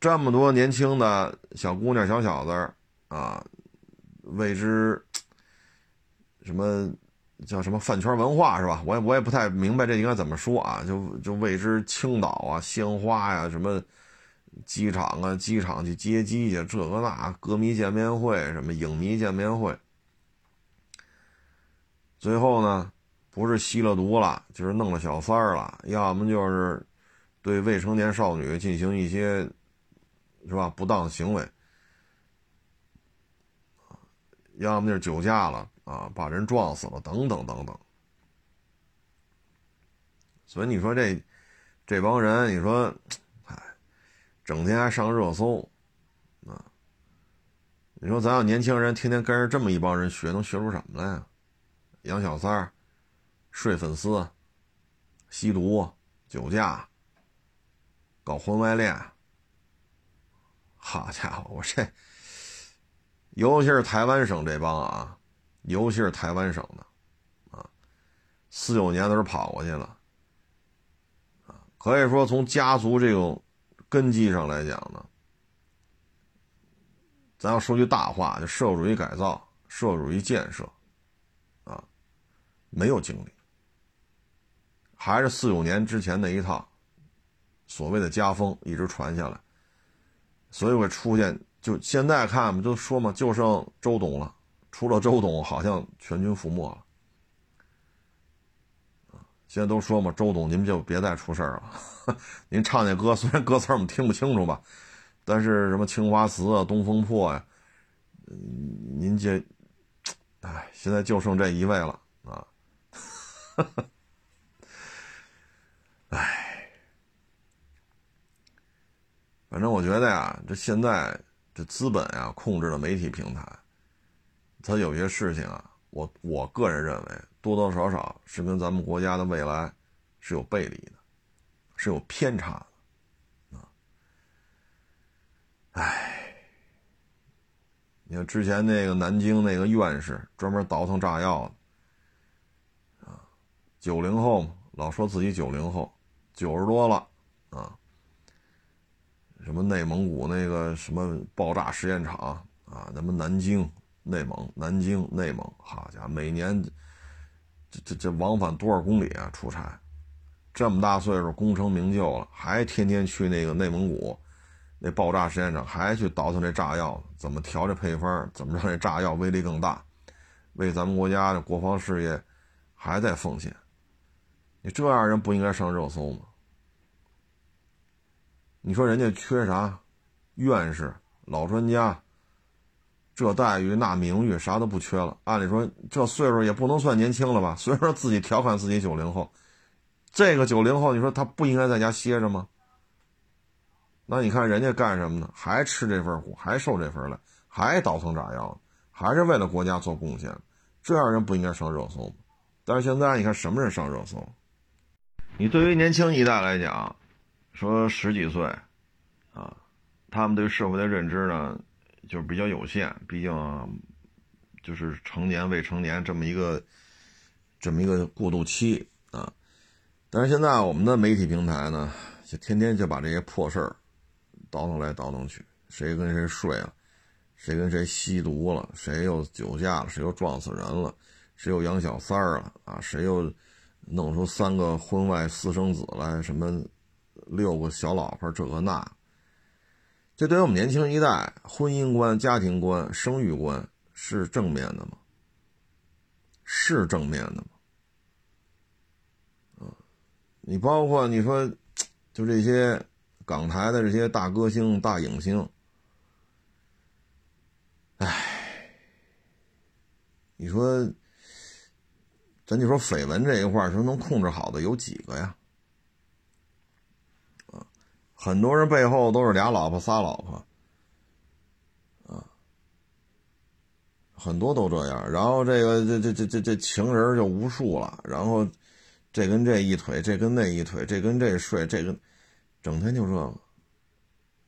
这么多年轻的小姑娘、小小子啊，为之 [tsk] 什么叫什么饭圈文化是吧？我也我也不太明白这应该怎么说啊？就就为之青岛啊、鲜花呀、什么机场啊、机场去接机去，这个那歌迷见面会、什么影迷见面会。最后呢，不是吸了毒了，就是弄了小三儿了，要么就是对未成年少女进行一些是吧不当行为，要么就是酒驾了啊，把人撞死了，等等等等。所以你说这这帮人，你说，整天还上热搜啊？你说咱要年轻人天天跟着这么一帮人学，能学出什么来呀？养小三儿、睡粉丝、吸毒、酒驾、搞婚外恋，好家伙，我这，尤其是台湾省这帮啊，尤其是台湾省的，啊，四九年的时候跑过去了，啊，可以说从家族这种根基上来讲呢，咱要说句大话，就社会主义改造、社会主义建设。啊没有经历，还是四九年之前那一套，所谓的家风一直传下来，所以会出现就现在看嘛，就说嘛，就剩周董了，除了周董，好像全军覆没了。现在都说嘛，周董您就别再出事儿了，[laughs] 您唱那歌虽然歌词我们听不清楚吧，但是什么青花瓷啊、东风破呀，您这，哎，现在就剩这一位了啊。[laughs] 哎，反正我觉得呀，这现在这资本呀控制了媒体平台，它有些事情啊，我我个人认为多多少少是跟咱们国家的未来是有背离的，是有偏差的啊。哎，你看之前那个南京那个院士专门倒腾炸药的，啊。九零后嘛老说自己九零后，九十多了啊。什么内蒙古那个什么爆炸实验场啊，咱们南京、内蒙、南京、内蒙，好家伙，每年这这这往返多少公里啊？出差，这么大岁数，功成名就了，还天天去那个内蒙古那爆炸实验场，还去倒腾这炸药，怎么调这配方，怎么让这炸药威力更大，为咱们国家的国防事业还在奉献。你这样人不应该上热搜吗？你说人家缺啥？院士、老专家，这待遇那名誉啥都不缺了。按理说这岁数也不能算年轻了吧？虽然说自己调侃自己九零后，这个九零后，你说他不应该在家歇着吗？那你看人家干什么呢？还吃这份苦，还受这份累，还倒腾炸药，还是为了国家做贡献。这样人不应该上热搜吗？但是现在你看什么人上热搜？你对于年轻一代来讲，说十几岁，啊，他们对社会的认知呢，就是比较有限，毕竟就是成年未成年这么一个这么一个过渡期啊。但是现在我们的媒体平台呢，就天天就把这些破事儿倒腾来倒腾去，谁跟谁睡了，谁跟谁吸毒了，谁又酒驾了，谁又撞死人了，谁又养小三儿了啊，谁又弄出三个婚外私生子来，什么六个小老婆，这个那。这对于我们年轻一代，婚姻观、家庭观、生育观是正面的吗？是正面的吗？啊，你包括你说，就这些港台的这些大歌星、大影星，哎，你说，咱就说绯闻这一块说能控制好的有几个呀？很多人背后都是俩老婆仨老婆，啊，很多都这样。然后这个这这这这这情人就无数了。然后这跟这一腿，这跟那一腿，这跟这睡，这个整天就这个。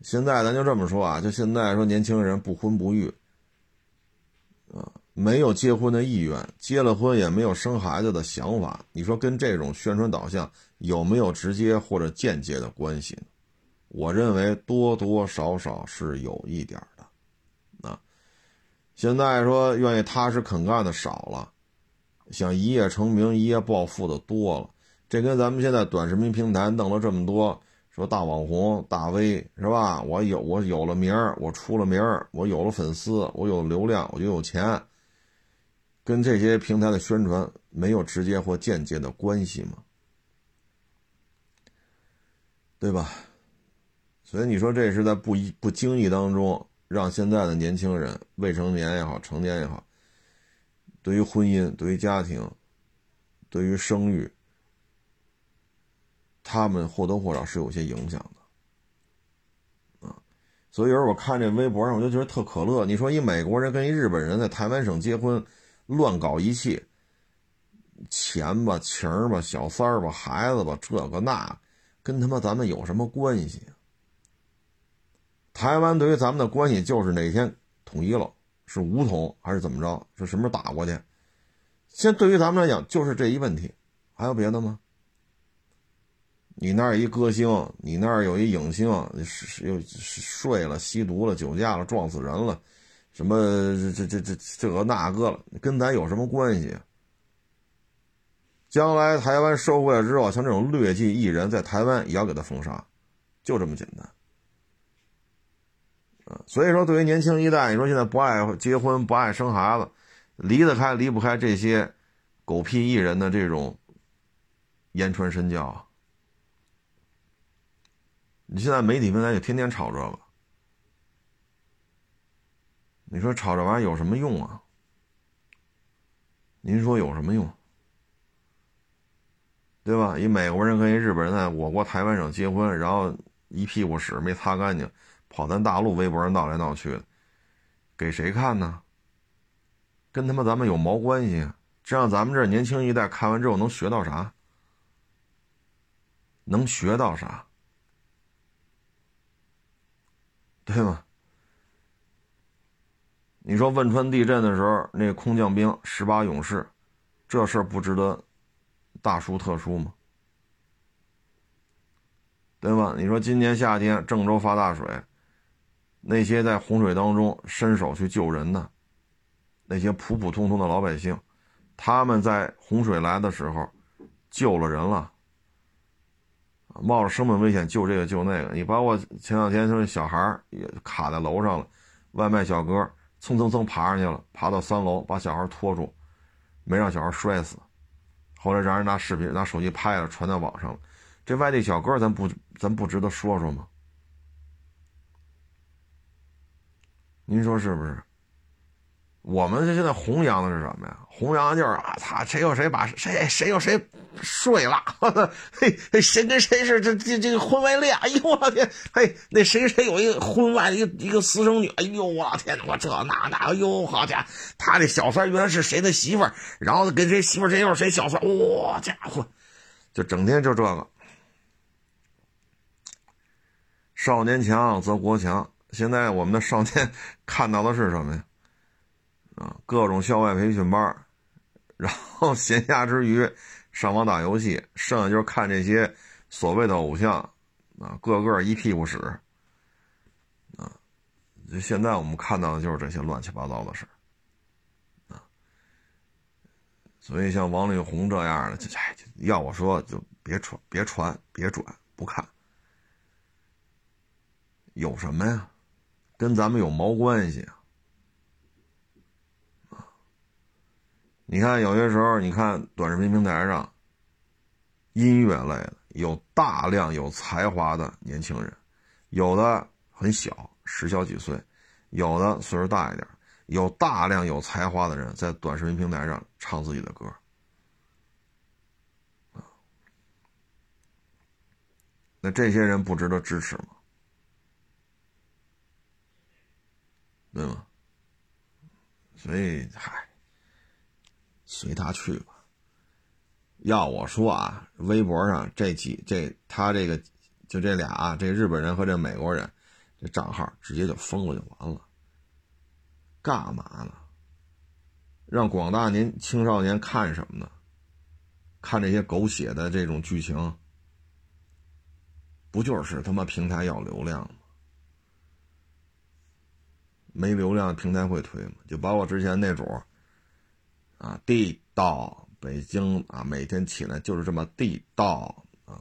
现在咱就这么说啊，就现在说年轻人不婚不育，啊，没有结婚的意愿，结了婚也没有生孩子的想法。你说跟这种宣传导向有没有直接或者间接的关系呢？我认为多多少少是有一点的，啊，现在说愿意踏实肯干的少了，想一夜成名、一夜暴富的多了。这跟咱们现在短视频平台弄了这么多，说大网红、大 V 是吧？我有我有了名儿，我出了名儿，我有了粉丝，我有流量，我就有钱。跟这些平台的宣传没有直接或间接的关系吗？对吧？所以你说这是在不不经意当中，让现在的年轻人，未成年也好，成年也好，对于婚姻、对于家庭、对于生育，他们或多或少是有些影响的，啊，所以有时候我看这微博上，我就觉得特可乐。你说一美国人跟一日本人在台湾省结婚，乱搞一气，钱吧、情儿吧、小三儿吧、孩子吧，这个那，跟他妈咱们有什么关系？台湾对于咱们的关系就是哪天统一了，是武统还是怎么着？是什么时候打过去？现在对于咱们来讲就是这一问题，还有别的吗？你那儿一歌星，你那儿有一影星，是又睡了、吸毒了、酒驾了、撞死人了，什么这这这这个那个了，跟咱有什么关系？将来台湾收回来之后，像这种劣迹艺人，在台湾也要给他封杀，就这么简单。所以说，对于年轻一代，你说现在不爱结婚、不爱生孩子，离得开、离不开这些狗屁艺人的这种言传身教。你现在媒体平台就天天炒这个，你说炒这玩意有什么用啊？您说有什么用？对吧？一美国人跟一日本人在我国台湾省结婚，然后一屁股屎没擦干净。跑咱大陆微博上闹来闹去的，给谁看呢？跟他妈咱们有毛关系啊？这样咱们这年轻一代看完之后能学到啥？能学到啥？对吗？你说汶川地震的时候，那空降兵十八勇士，这事儿不值得大书特书吗？对吧？你说今年夏天郑州发大水。那些在洪水当中伸手去救人的那些普普通通的老百姓，他们在洪水来的时候救了人了，冒着生命危险救这个救那个。你包括前两天说小孩也卡在楼上了，外卖小哥蹭蹭蹭爬上去了，爬到三楼把小孩拖住，没让小孩摔死。后来让人拿视频拿手机拍了，传到网上了。这外地小哥咱不咱不值得说说吗？您说是不是？我们这现在弘扬的是什么呀？弘扬就是啊，操，谁有谁把谁谁有谁睡了，[laughs] 嘿，谁跟谁是这这这个婚外恋？哎呦我天，嘿，那谁谁有一个婚外的一个一个私生女？哎呦我天，我这那那，哎呦好家伙，他这小三原来是谁的媳妇儿，然后跟谁媳妇儿谁又是谁小三？哇家伙，就整天就这个，少年强则国强。现在我们的少年 [laughs] 看到的是什么呀？啊，各种校外培训班，然后闲暇之余上网打游戏，剩下就是看这些所谓的偶像，啊，个个一屁股屎，啊，就现在我们看到的就是这些乱七八糟的事啊。所以像王力宏这样的，就哎，要我说就别传，别传，别转，不看。有什么呀？跟咱们有毛关系啊？你看，有些时候，你看短视频平台上，音乐类的有大量有才华的年轻人，有的很小，十小几岁，有的岁数大一点，有大量有才华的人在短视频平台上唱自己的歌，那这些人不值得支持吗？对吗？所以，嗨。随他去吧。要我说啊，微博上这几这他这个就这俩，这日本人和这美国人，这账号直接就封了就完了。干嘛呢？让广大年青少年看什么呢？看这些狗血的这种剧情，不就是他妈平台要流量吗？没流量平台会推吗？就包括之前那主。啊，地道北京啊，每天起来就是这么地道啊，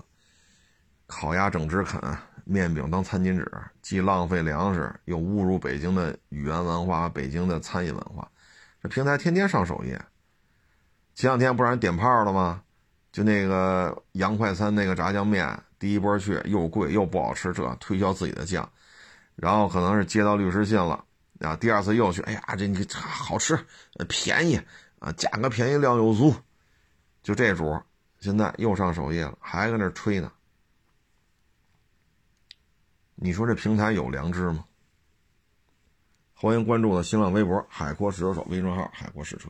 烤鸭整只啃，面饼当餐巾纸，既浪费粮食，又侮辱北京的语言文化、北京的餐饮文化。这平台天天上首页，前两天不让人点炮了吗？就那个洋快餐那个炸酱面，第一波去又贵又不好吃，这推销自己的酱，然后可能是接到律师信了啊，第二次又去，哎呀，这你好吃，便宜。啊，价格便宜，量又足，就这主，现在又上首页了，还搁那吹呢。你说这平台有良知吗？欢迎关注我的新浪微博“海阔试车手”微信号“海阔试车”。